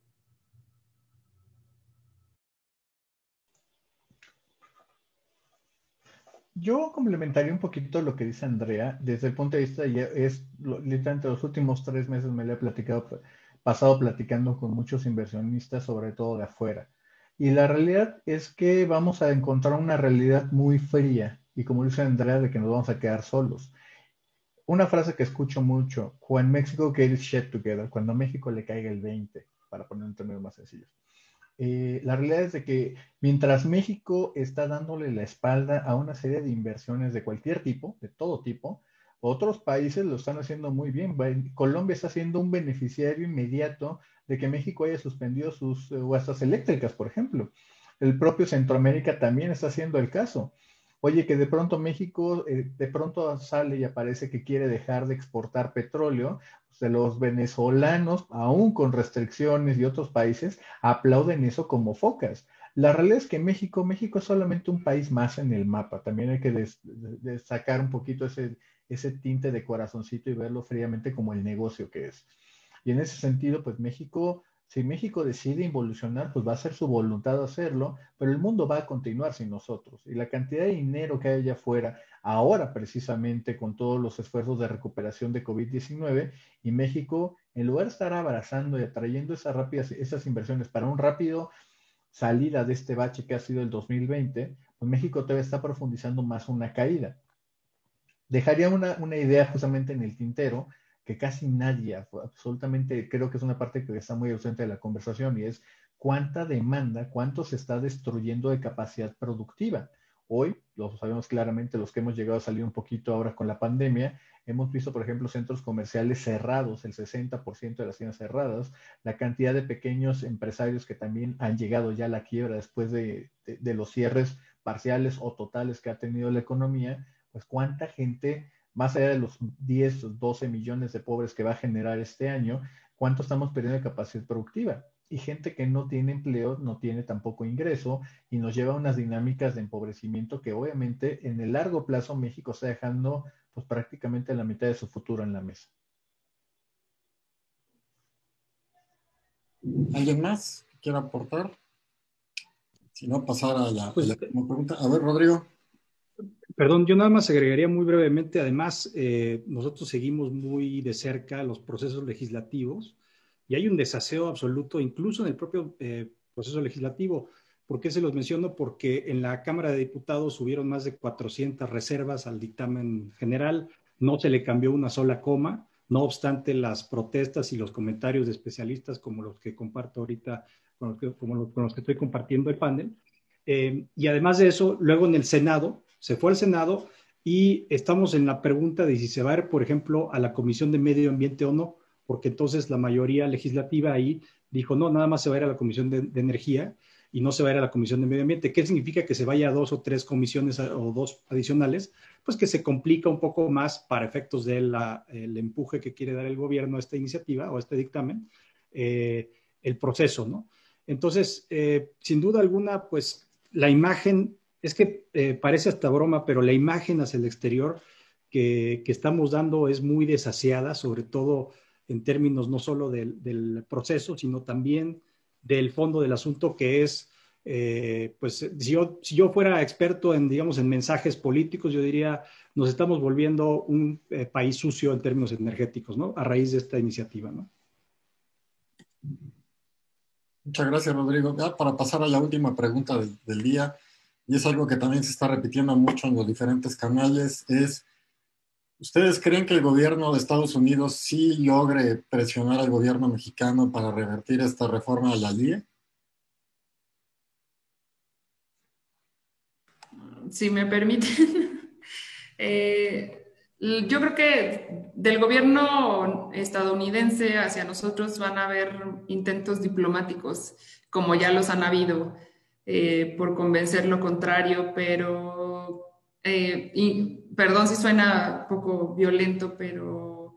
Yo complementaría un poquito lo que dice Andrea desde el punto de vista, es literalmente los últimos tres meses me lo he platicado, pasado platicando con muchos inversionistas, sobre todo de afuera. Y la realidad es que vamos a encontrar una realidad muy fría y como dice Andrea, de que nos vamos a quedar solos. Una frase que escucho mucho, when Mexico gets shit together, cuando México le caiga el 20, para poner en términos más sencillos. Eh, la realidad es de que mientras México está dándole la espalda a una serie de inversiones de cualquier tipo, de todo tipo, otros países lo están haciendo muy bien. Colombia está siendo un beneficiario inmediato de que México haya suspendido sus huestas eh, eléctricas, por ejemplo. El propio Centroamérica también está haciendo el caso. Oye, que de pronto México eh, de pronto sale y aparece que quiere dejar de exportar petróleo, de los venezolanos, aún con restricciones y otros países, aplauden eso como focas. La realidad es que México, México es solamente un país más en el mapa. También hay que sacar un poquito ese, ese tinte de corazoncito y verlo fríamente como el negocio que es. Y en ese sentido, pues México si México decide involucionar, pues va a ser su voluntad hacerlo, pero el mundo va a continuar sin nosotros. Y la cantidad de dinero que hay allá afuera, ahora precisamente con todos los esfuerzos de recuperación de COVID-19, y México, en lugar de estar abrazando y atrayendo esas rápidas, esas inversiones para un rápido salida de este bache que ha sido el 2020, pues México todavía está profundizando más una caída. Dejaría una, una idea justamente en el tintero, que casi nadie, absolutamente, creo que es una parte que está muy ausente de la conversación y es cuánta demanda, cuánto se está destruyendo de capacidad productiva. Hoy, lo sabemos claramente, los que hemos llegado a salir un poquito ahora con la pandemia, hemos visto, por ejemplo, centros comerciales cerrados, el 60% de las tiendas cerradas, la cantidad de pequeños empresarios que también han llegado ya a la quiebra después de, de los cierres parciales o totales que ha tenido la economía, pues cuánta gente más allá de los 10 o 12 millones de pobres que va a generar este año, ¿cuánto estamos perdiendo de capacidad productiva? Y gente que no tiene empleo, no tiene tampoco ingreso y nos lleva a unas dinámicas de empobrecimiento que obviamente en el largo plazo México está dejando pues prácticamente la mitad de su futuro en la mesa. ¿Alguien más que quiera aportar? Si no, pasar a la, pues, pregunta. A ver, Rodrigo. Perdón, yo nada más agregaría muy brevemente, además, eh, nosotros seguimos muy de cerca los procesos legislativos y hay un desaseo absoluto, incluso en el propio eh, proceso legislativo. ¿Por qué se los menciono? Porque en la Cámara de Diputados hubieron más de 400 reservas al dictamen general, no se le cambió una sola coma, no obstante las protestas y los comentarios de especialistas como los que comparto ahorita, como los que, estoy compartiendo el panel. Eh, y además de eso, luego en el Senado, se fue al Senado y estamos en la pregunta de si se va a ir, por ejemplo, a la Comisión de Medio Ambiente o no, porque entonces la mayoría legislativa ahí dijo, no, nada más se va a ir a la Comisión de, Energía y no se va a ir a la Comisión de Medio Ambiente. ¿Qué significa que se vaya a dos o tres comisiones o dos adicionales? Pues que se complica un poco más para efectos del empuje que quiere dar el gobierno a esta iniciativa o a este dictamen, eh, el proceso, ¿no? Entonces, eh, sin duda alguna, pues la imagen es que eh, parece hasta broma, pero la imagen hacia el exterior que, estamos dando es muy desasiada, sobre todo en términos no solo del, proceso, sino también del fondo del asunto, que es, eh, pues, si yo, fuera experto en, digamos, en mensajes políticos, yo diría, nos estamos volviendo un eh, país sucio en términos energéticos, ¿no? A raíz de esta iniciativa, ¿no? Muchas gracias, Rodrigo. para pasar a la última pregunta del día, y es algo que también se está repitiendo mucho en los diferentes canales, es, ¿ustedes creen que el gobierno de Estados Unidos sí logre presionar al gobierno mexicano para revertir esta reforma de la LIE? Si me permiten, [LAUGHS] eh, yo creo que del gobierno estadounidense hacia nosotros van a haber intentos diplomáticos, como ya los han habido. Eh, por convencer lo contrario, pero eh, y perdón si suena un poco violento, pero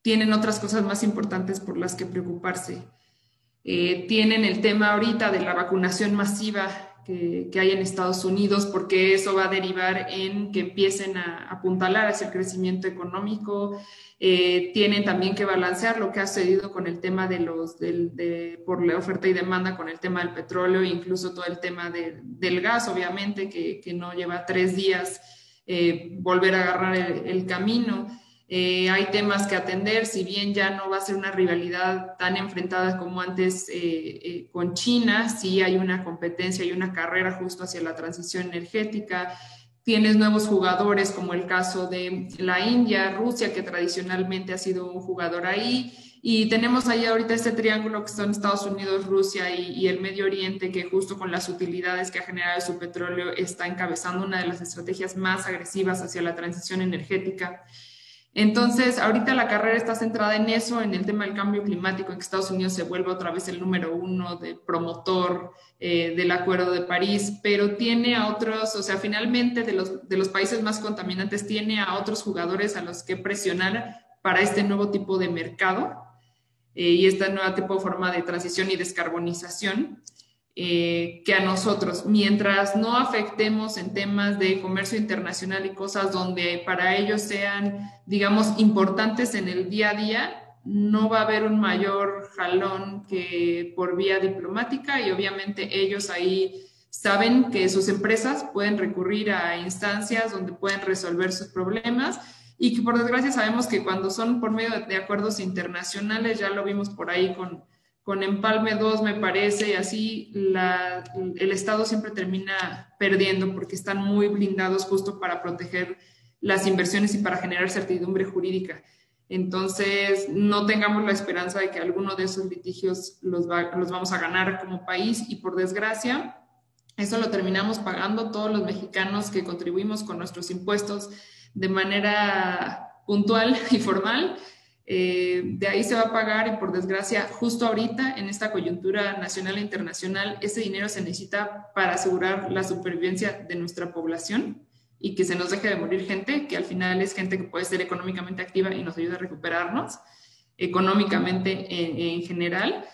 tienen otras cosas más importantes por las que preocuparse. Eh, tienen el tema ahorita de la vacunación masiva que, hay en Estados Unidos, porque eso va a derivar en que empiecen a apuntalar hacia el crecimiento económico. Eh, tienen también que balancear lo que ha sucedido con el tema de los, de, por la oferta y demanda, con el tema del petróleo, incluso todo el tema del gas, obviamente, que, que, no lleva tres días eh, volver a agarrar el camino. Eh, hay temas que atender, si bien ya no va a ser una rivalidad tan enfrentada como antes eh, eh, con China, sí hay una competencia y una carrera justo hacia la transición energética. Tienes nuevos jugadores como el caso de la India, Rusia, que tradicionalmente ha sido un jugador ahí. Y tenemos ahí ahorita este triángulo que son Estados Unidos, Rusia y, y, el Medio Oriente, que justo con las utilidades que ha generado su petróleo está encabezando una de las estrategias más agresivas hacia la transición energética. Entonces, ahorita la carrera está centrada en eso, en el tema del cambio climático, en que Estados Unidos se vuelve otra vez el número uno de promotor eh, del Acuerdo de París, pero tiene a otros, o sea, finalmente de los, de los países más contaminantes, tiene a otros jugadores a los que presionar para este nuevo tipo de mercado eh, y esta nueva tipo de forma de transición y descarbonización. Eh, que a nosotros, mientras no afectemos en temas de comercio internacional y cosas donde para ellos sean, digamos, importantes en el día a día, no va a haber un mayor jalón que por vía diplomática y obviamente ellos ahí saben que sus empresas pueden recurrir a instancias donde pueden resolver sus problemas y que por desgracia sabemos que cuando son por medio de acuerdos internacionales, ya lo vimos por ahí con con Empalme 2 me parece, y así el Estado siempre termina perdiendo porque están muy blindados justo para proteger las inversiones y para generar certidumbre jurídica. Entonces, no tengamos la esperanza de que alguno de esos litigios los, los vamos a ganar como país y por desgracia, eso lo terminamos pagando todos los mexicanos que contribuimos con nuestros impuestos de manera puntual y formal eh, de ahí se va a pagar y por desgracia, justo ahorita, en esta coyuntura nacional e internacional, ese dinero se necesita para asegurar la supervivencia de nuestra población y que se nos deje de morir gente, que al final es gente que puede ser económicamente activa y nos ayuda a recuperarnos económicamente en, general.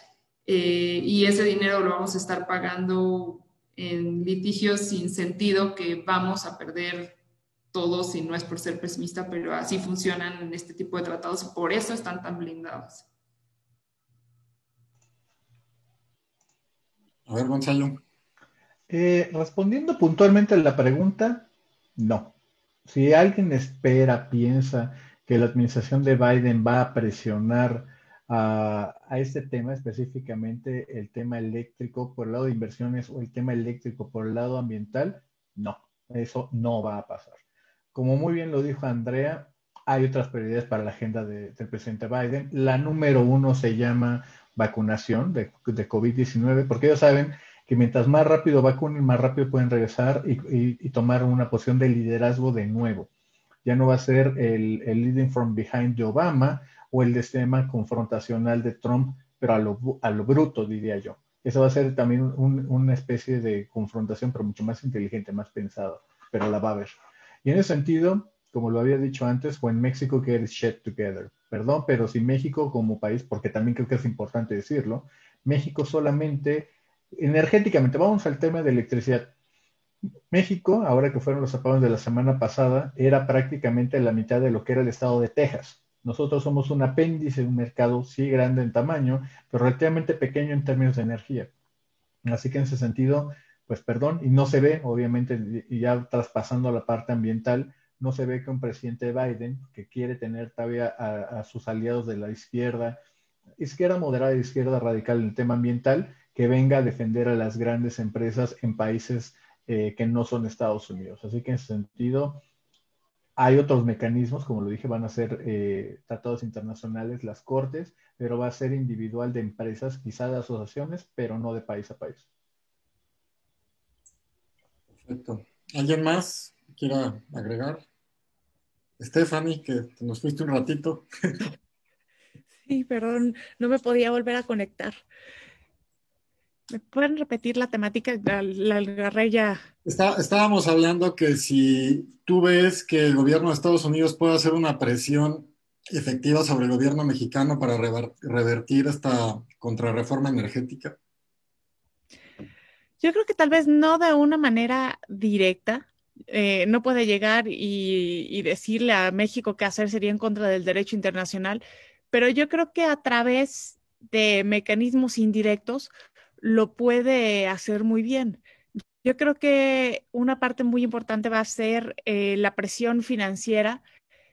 Eh, y ese dinero lo vamos a estar pagando en litigios sin sentido que vamos a perder todos, y no es por ser pesimista, pero así funcionan en este tipo de tratados y por eso están tan blindados. A ver, Gonzalo. Eh, respondiendo puntualmente a la pregunta, no. Si alguien espera, piensa que la administración de Biden va a presionar a, a, este tema, específicamente el tema eléctrico por el lado de inversiones o el tema eléctrico por el lado ambiental, no, eso no va a pasar. Como muy bien lo dijo Andrea, hay otras prioridades para la agenda del presidente Biden. La número uno se llama vacunación de, COVID-19, porque ellos saben que mientras más rápido vacunen, más rápido pueden regresar y, tomar una posición de liderazgo de nuevo. Ya no va a ser el, leading from behind de Obama o el sistema confrontacional de Trump, pero a lo, a lo bruto, diría yo. Eso va a ser también una especie de confrontación, pero mucho más inteligente, más pensado, pero la va a haber. Y en ese sentido, como lo había dicho antes, when Mexico get shit together. Perdón, pero si México como país, porque también creo que es importante decirlo, México solamente, energéticamente, vamos al tema de electricidad. México, ahora que fueron los apagones de la semana pasada, era prácticamente la mitad de lo que era el estado de Texas. Nosotros somos un apéndice de un mercado, sí grande en tamaño, pero relativamente pequeño en términos de energía. Así que en ese sentido, pues perdón, y no se ve, obviamente, y ya traspasando la parte ambiental, no se ve que un presidente Biden, que quiere tener todavía a, sus aliados de la izquierda, izquierda moderada izquierda radical en el tema ambiental, que venga a defender a las grandes empresas en países eh, que no son Estados Unidos. Así que en ese sentido, hay otros mecanismos, como lo dije, van a ser eh, tratados internacionales, las cortes, pero va a ser individual de empresas, quizá de asociaciones, pero no de país a país. Perfecto. ¿Alguien más quiera agregar? Stephanie, que nos fuiste un ratito. [LAUGHS] Sí, perdón, no me podía volver a conectar. ¿Me pueden repetir la temática? La, la ya. estábamos hablando que si tú ves que el gobierno de Estados Unidos puede hacer una presión efectiva sobre el gobierno mexicano para revertir esta contrarreforma energética. Yo creo que tal vez no de una manera directa. Eh, no puede llegar y, decirle a México qué hacer sería en contra del derecho internacional, pero yo creo que a través de mecanismos indirectos lo puede hacer muy bien. Yo creo que una parte muy importante va a ser eh, la presión financiera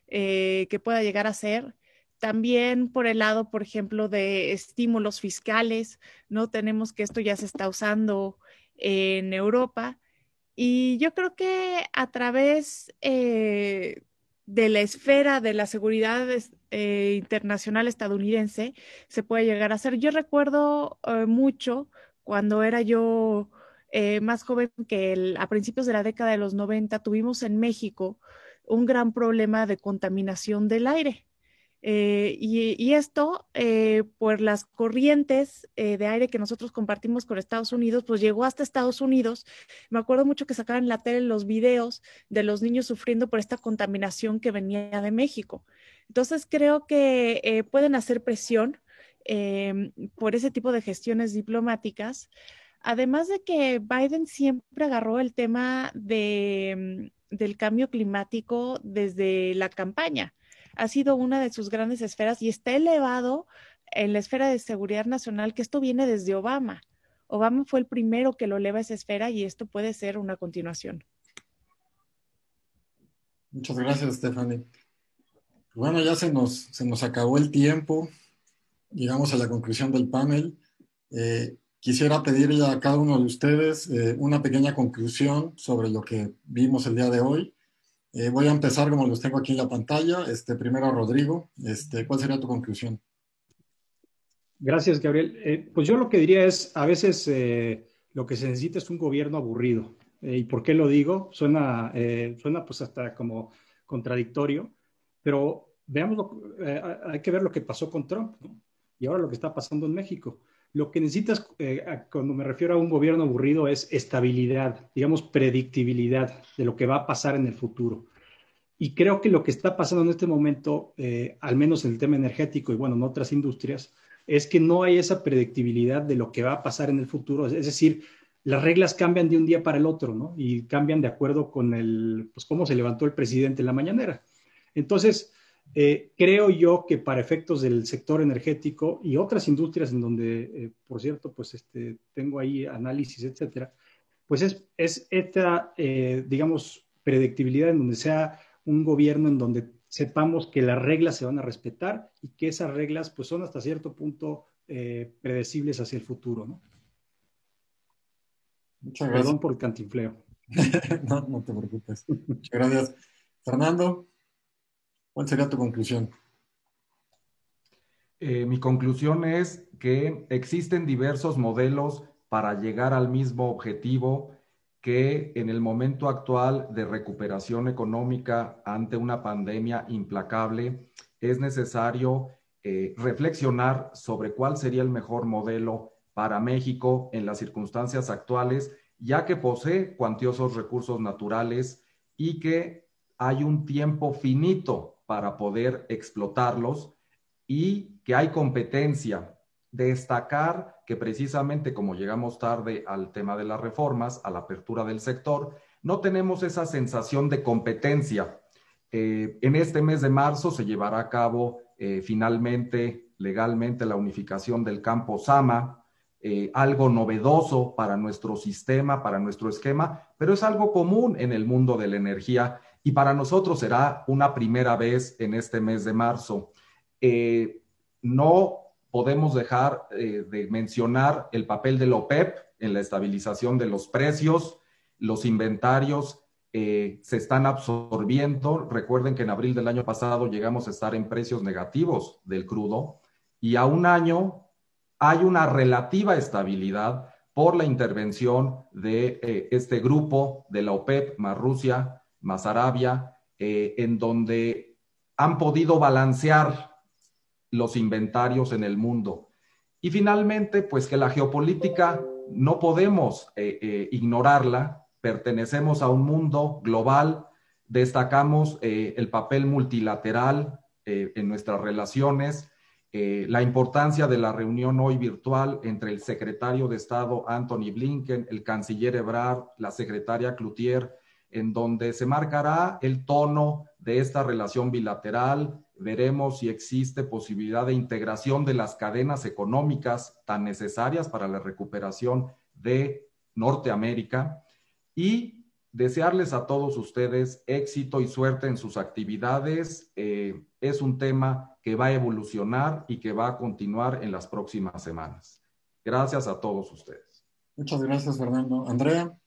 eh, que pueda llegar a ser. También por el lado, por ejemplo, de estímulos fiscales, ¿no? Tenemos que esto ya se está usando en Europa. Y yo creo que a través eh, de la esfera de la seguridad eh, internacional estadounidense se puede llegar a hacer. Yo recuerdo eh, mucho cuando era yo más joven que a principios de la década de los 90 tuvimos en México un gran problema de contaminación del aire. Eh, y, esto, eh, por las corrientes eh, de aire que nosotros compartimos con Estados Unidos, pues llegó hasta Estados Unidos. Me acuerdo mucho que sacaban en la tele los videos de los niños sufriendo por esta contaminación que venía de México. Entonces, creo que pueden hacer presión em, por ese tipo de gestiones diplomáticas. Además de que Biden siempre agarró el tema de, del cambio climático desde la campaña ha sido una de sus grandes esferas y está elevado en la esfera de seguridad nacional, que esto viene desde Obama. Obama fue el primero que lo eleva a esa esfera y esto puede ser una continuación. Muchas gracias, Stephanie. Bueno, ya se nos, se nos acabó el tiempo. Llegamos a la conclusión del panel. Eh, quisiera pedirle a cada uno de ustedes eh, una pequeña conclusión sobre lo que vimos el día de hoy eh, voy a empezar como los tengo aquí en la pantalla. Este, primero, Rodrigo, este, ¿cuál sería tu conclusión? Gracias, Gabriel. Eh, pues yo lo que diría es, a veces eh, lo que se necesita es un gobierno aburrido. ¿Y por qué lo digo? Suena, suena pues hasta como contradictorio, pero veamos, hay que ver lo que pasó con Trump y ahora lo que está pasando en México. Lo que necesitas, cuando me refiero a un gobierno aburrido, es estabilidad, digamos, predictibilidad de lo que va a pasar en el futuro. Y creo que lo que está pasando en este momento, eh, al menos en el tema energético y bueno, en otras industrias, es que no hay esa predictibilidad de lo que va a pasar en el futuro. Es decir, las reglas cambian de un día para el otro, ¿no? Y cambian de acuerdo con el, pues, cómo se levantó el presidente en la mañanera. Entonces, eh, creo yo que para efectos del sector energético y otras industrias en donde, eh, por cierto, pues este, tengo ahí análisis, etcétera, pues es, es esta, eh, digamos, predictibilidad en donde sea un gobierno en donde sepamos que las reglas se van a respetar y que esas reglas pues son hasta cierto punto predecibles hacia el futuro, ¿no? Muchas gracias. Perdón por el cantinfleo. [LAUGHS] no, no te preocupes. Muchas gracias. Fernando. ¿Cuál sería tu conclusión? Eh, mi conclusión es que existen diversos modelos para llegar al mismo objetivo que en el momento actual de recuperación económica ante una pandemia implacable es necesario eh, reflexionar sobre cuál sería el mejor modelo para México en las circunstancias actuales, ya que posee cuantiosos recursos naturales y que hay un tiempo finito para poder explotarlos y que hay competencia. Destacar que precisamente como llegamos tarde al tema de las reformas, a la apertura del sector, no tenemos esa sensación de competencia. Eh, en este mes de marzo se llevará a cabo eh, finalmente legalmente la unificación del campo Sama, eh, algo novedoso para nuestro sistema, para nuestro esquema, pero es algo común en el mundo de la energía y para nosotros será una primera vez en este mes de marzo. Eh, no podemos dejar eh, de mencionar el papel de la OPEP en la estabilización de los precios, los inventarios eh, se están absorbiendo. Recuerden que en abril del año pasado llegamos a estar en precios negativos del crudo y a un año hay una relativa estabilidad por la intervención de este grupo de la OPEP más Rusia más Arabia, eh, en donde han podido balancear los inventarios en el mundo. Y finalmente, pues que la geopolítica no podemos ignorarla. Pertenecemos a un mundo global, destacamos el papel multilateral en nuestras relaciones, eh, la importancia de la reunión hoy virtual entre el secretario de Estado Anthony Blinken, el canciller Ebrard, la secretaria Cloutier, en donde se marcará el tono de esta relación bilateral. Veremos si existe posibilidad de integración de las cadenas económicas tan necesarias para la recuperación de Norteamérica y desearles a todos ustedes éxito y suerte en sus actividades. Eh, es un tema que va a evolucionar y que va a continuar en las próximas semanas. Gracias a todos ustedes. Muchas gracias, Fernando. Andrea.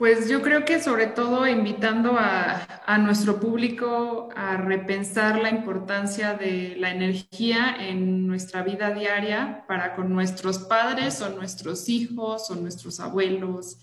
Pues yo creo que sobre todo invitando a, nuestro público a repensar la importancia de la energía en nuestra vida diaria para con nuestros padres o nuestros hijos o nuestros abuelos,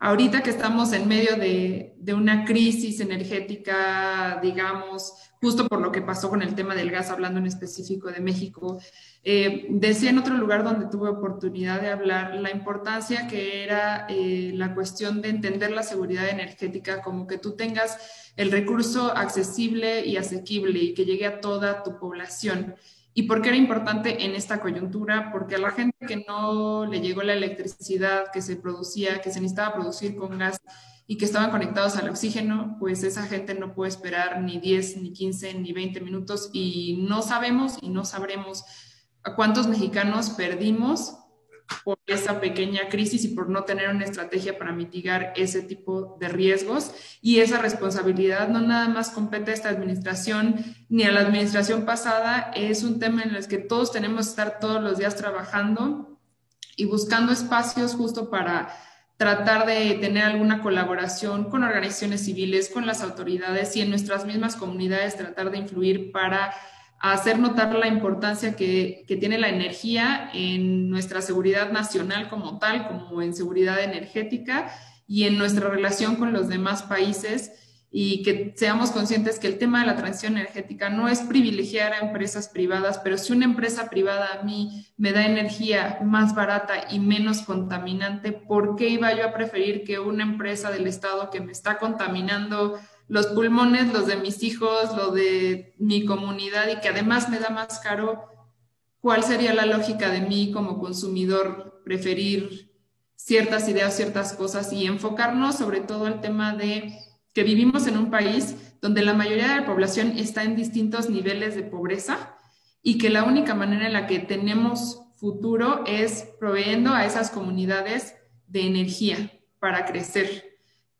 Ahorita que estamos en medio de, una crisis energética, digamos, justo por lo que pasó con el tema del gas, hablando en específico de México, eh, decía en otro lugar donde tuve oportunidad de hablar la importancia que era eh, la cuestión de entender la seguridad energética como que tú tengas el recurso accesible y asequible y que llegue a toda tu población. ¿Y por qué era importante en esta coyuntura? Porque a la gente que no le llegó la electricidad que se producía, que se necesitaba producir con gas y que estaban conectados al oxígeno, pues esa gente no puede esperar ni 10, ni 15, ni 20 minutos y no sabemos y no sabremos a cuántos mexicanos perdimos por esa pequeña crisis y por no tener una estrategia para mitigar ese tipo de riesgos. Y esa responsabilidad no nada más compete a esta administración ni a la administración pasada, es un tema en el que todos tenemos que estar todos los días trabajando y buscando espacios justo para tratar de tener alguna colaboración con organizaciones civiles, con las autoridades y en nuestras mismas comunidades tratar de influir para hacer notar la importancia que, tiene la energía en nuestra seguridad nacional como tal, como en seguridad energética y en nuestra relación con los demás países y que seamos conscientes que el tema de la transición energética no es privilegiar a empresas privadas, pero si una empresa privada a mí me da energía más barata y menos contaminante, ¿por qué iba yo a preferir que una empresa del Estado que me está contaminando los pulmones, los de mis hijos, lo de mi comunidad y que además me da más caro, ¿cuál sería la lógica de mí como consumidor preferir ciertas ideas, ciertas cosas y enfocarnos sobre todo al tema de que vivimos en un país donde la mayoría de la población está en distintos niveles de pobreza y que la única manera en la que tenemos futuro es proveyendo a esas comunidades de energía para crecer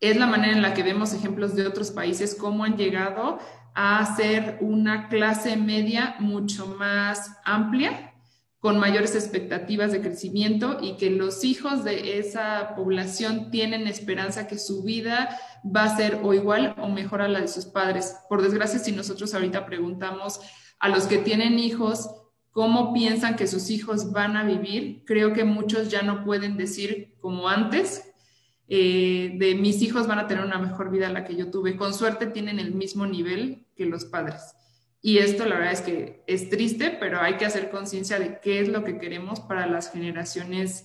es la manera en la que vemos ejemplos de otros países, cómo han llegado a ser una clase media mucho más amplia, con mayores expectativas de crecimiento y que los hijos de esa población tienen esperanza que su vida va a ser o igual o mejor a la de sus padres. Por desgracia, si nosotros ahorita preguntamos a los que tienen hijos cómo piensan que sus hijos van a vivir, creo que muchos ya no pueden decir como antes, eh, de mis hijos van a tener una mejor vida la que yo tuve. Con suerte tienen el mismo nivel que los padres. Y esto la verdad es que es triste, pero hay que hacer conciencia de qué es lo que queremos para las generaciones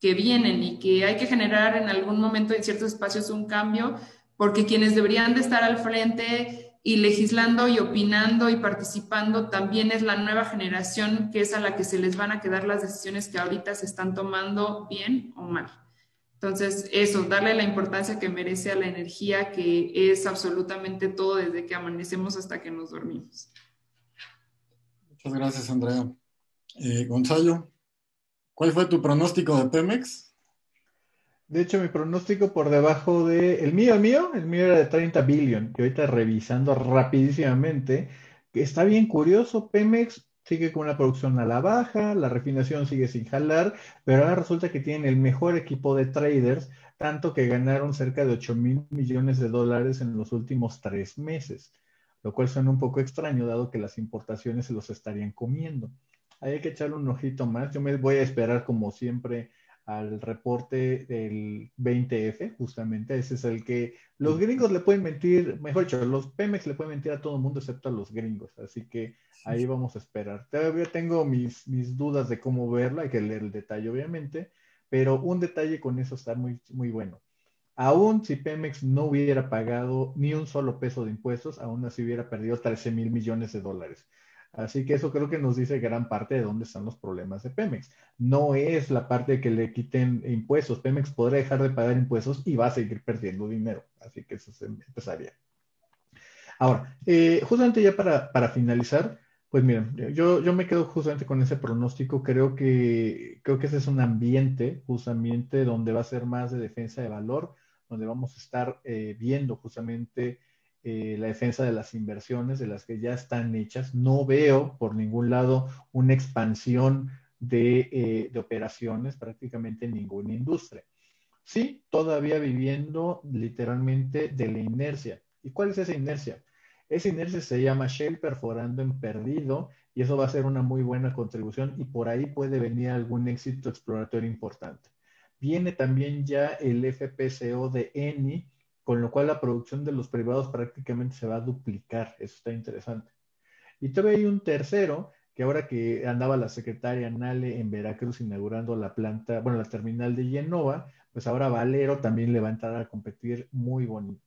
que vienen y que hay que generar en algún momento en ciertos espacios un cambio, porque quienes deberían de estar al frente y legislando y opinando y participando también es la nueva generación que es a la que se les van a quedar las decisiones que ahorita se están tomando bien o mal. Entonces, eso, darle la importancia que merece a la energía, que es absolutamente todo desde que amanecemos hasta que nos dormimos. Muchas gracias, Andrea. Eh, Gonzalo, ¿cuál fue tu pronóstico de Pemex? De hecho, mi pronóstico por debajo de... El mío, el mío, el mío era de 30 billion. Y ahorita revisando rapidísimamente, que está bien curioso, Pemex sigue con una producción a la baja, la refinación sigue sin jalar, pero ahora resulta que tienen el mejor equipo de traders, tanto que ganaron cerca de 8 mil millones de dólares en los últimos tres meses, lo cual suena un poco extraño dado que las importaciones se los estarían comiendo. hay que echarle un ojito más. Yo me voy a esperar como siempre al reporte del 20F, justamente. Ese es el que los gringos le pueden mentir, mejor dicho, los Pemex le pueden mentir a todo el mundo excepto a los gringos. Así que ahí vamos a esperar. Todavía tengo mis, mis dudas de cómo verlo, hay que leer el detalle, obviamente, pero un detalle con eso está muy, muy bueno. Aún si Pemex no hubiera pagado ni un solo peso de impuestos, aún así hubiera perdido 13 mil millones de dólares. Así que eso creo que nos dice gran parte de dónde están los problemas de Pemex. No es la parte de que le quiten impuestos. Pemex podrá dejar de pagar impuestos y va a seguir perdiendo dinero. Así que eso se empezaría. Ahora, eh, justamente ya para, para, finalizar, pues miren, yo, yo me quedo justamente con ese pronóstico. Creo que, creo que ese es un ambiente, justamente, donde va a ser más de defensa de valor, donde vamos a estar eh, viendo justamente eh, la defensa de las inversiones, de las que ya están hechas. No veo por ningún lado una expansión de, eh, de operaciones prácticamente en ninguna industria. Sí, todavía viviendo literalmente de la inercia. ¿Y cuál es esa inercia? Esa inercia se llama Shell perforando en perdido y eso va a ser una muy buena contribución y por ahí puede venir algún éxito exploratorio importante. Viene también ya el FPCO de ENI, con lo cual la producción de los privados prácticamente se va a duplicar. Eso está interesante. Y todavía hay un tercero, que ahora que andaba la secretaria Nale en Veracruz inaugurando la planta, bueno, la terminal de Genova, pues ahora Valero también le va a entrar a competir muy bonito.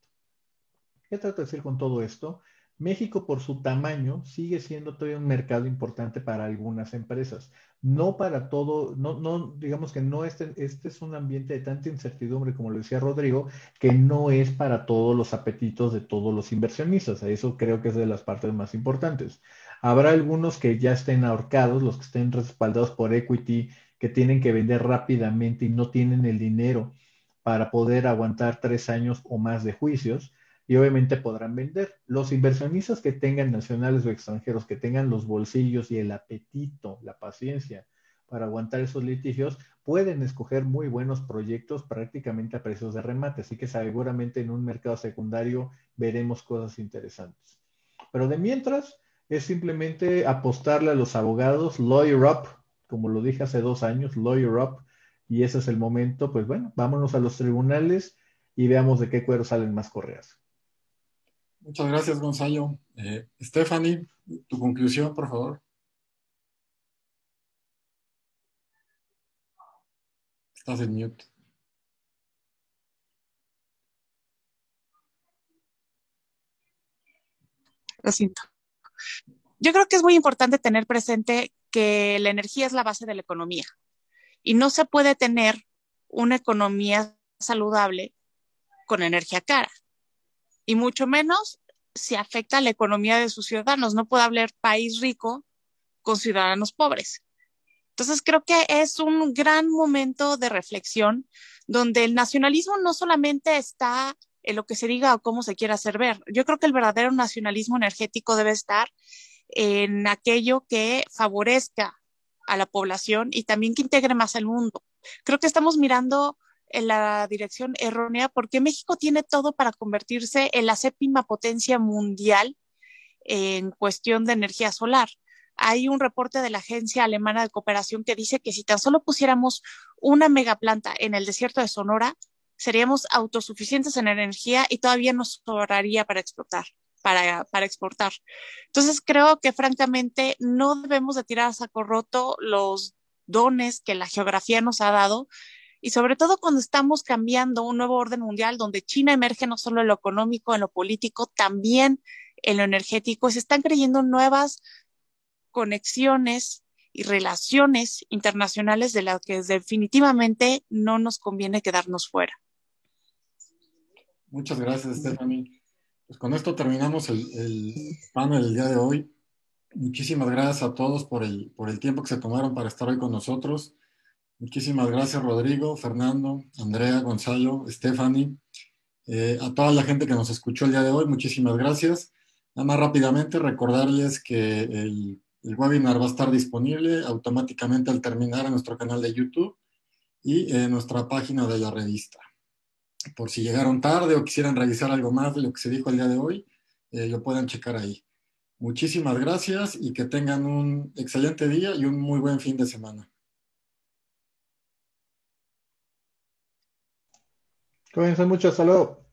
¿Qué trato de decir con todo esto? México, por su tamaño, sigue siendo todavía un mercado importante para algunas empresas. No para todo, no, no, digamos que no este, este es un ambiente de tanta incertidumbre, como lo decía Rodrigo, que no es para todos los apetitos de todos los inversionistas. Eso creo que es de las partes más importantes. Habrá algunos que ya estén ahorcados, los que estén respaldados por equity, que tienen que vender rápidamente y no tienen el dinero para poder aguantar tres años o más de juicios y obviamente podrán vender. Los inversionistas que tengan nacionales o extranjeros, que tengan los bolsillos y el apetito, la paciencia para aguantar esos litigios, pueden escoger muy buenos proyectos prácticamente a precios de remate. Así que seguramente en un mercado secundario veremos cosas interesantes. Pero de mientras, es simplemente apostarle a los abogados, lawyer up, como lo dije hace dos años, lawyer up, y ese es el momento, pues bueno, vámonos a los tribunales y veamos de qué cuero salen más correas. Muchas gracias, Gonzalo. Eh, Stephanie, tu conclusión, por favor. Estás en mute. Lo siento. Yo creo que es muy importante tener presente que la energía es la base de la economía y no se puede tener una economía saludable con energía cara y mucho menos si afecta a la economía de sus ciudadanos. No puede haber país rico con ciudadanos pobres. Entonces creo que es un gran momento de reflexión donde el nacionalismo no solamente está en lo que se diga o cómo se quiera hacer ver. Yo creo que el verdadero nacionalismo energético debe estar en aquello que favorezca a la población y también que integre más al mundo. Creo que estamos mirando en la dirección errónea porque México tiene todo para convertirse en la séptima potencia mundial en cuestión de energía solar. Hay un reporte de la Agencia Alemana de Cooperación que dice que si tan solo pusiéramos una megaplanta en el desierto de Sonora, seríamos autosuficientes en energía y todavía nos sobraría para explotar, para, para exportar. Entonces creo que francamente no debemos de tirar a saco roto los dones que la geografía nos ha dado y sobre todo cuando estamos cambiando un nuevo orden mundial donde China emerge no solo en lo económico, en lo político, también en lo energético, se están creyendo nuevas conexiones y relaciones internacionales de las que definitivamente no nos conviene quedarnos fuera. Muchas gracias, Stephanie. Pues con esto terminamos el, el panel del día de hoy. Muchísimas gracias a todos por el, por el tiempo que se tomaron para estar hoy con nosotros. Muchísimas gracias, Rodrigo, Fernando, Andrea, Gonzalo, Stephanie, eh, a toda la gente que nos escuchó el día de hoy, muchísimas gracias. Nada más rápidamente recordarles que el, webinar va a estar disponible automáticamente al terminar en nuestro canal de YouTube y en nuestra página de la revista. Por si llegaron tarde o quisieran revisar algo más de lo que se dijo el día de hoy, eh, lo pueden checar ahí. Muchísimas gracias y que tengan un excelente día y un muy buen fin de semana. Cuídense mucho, luego.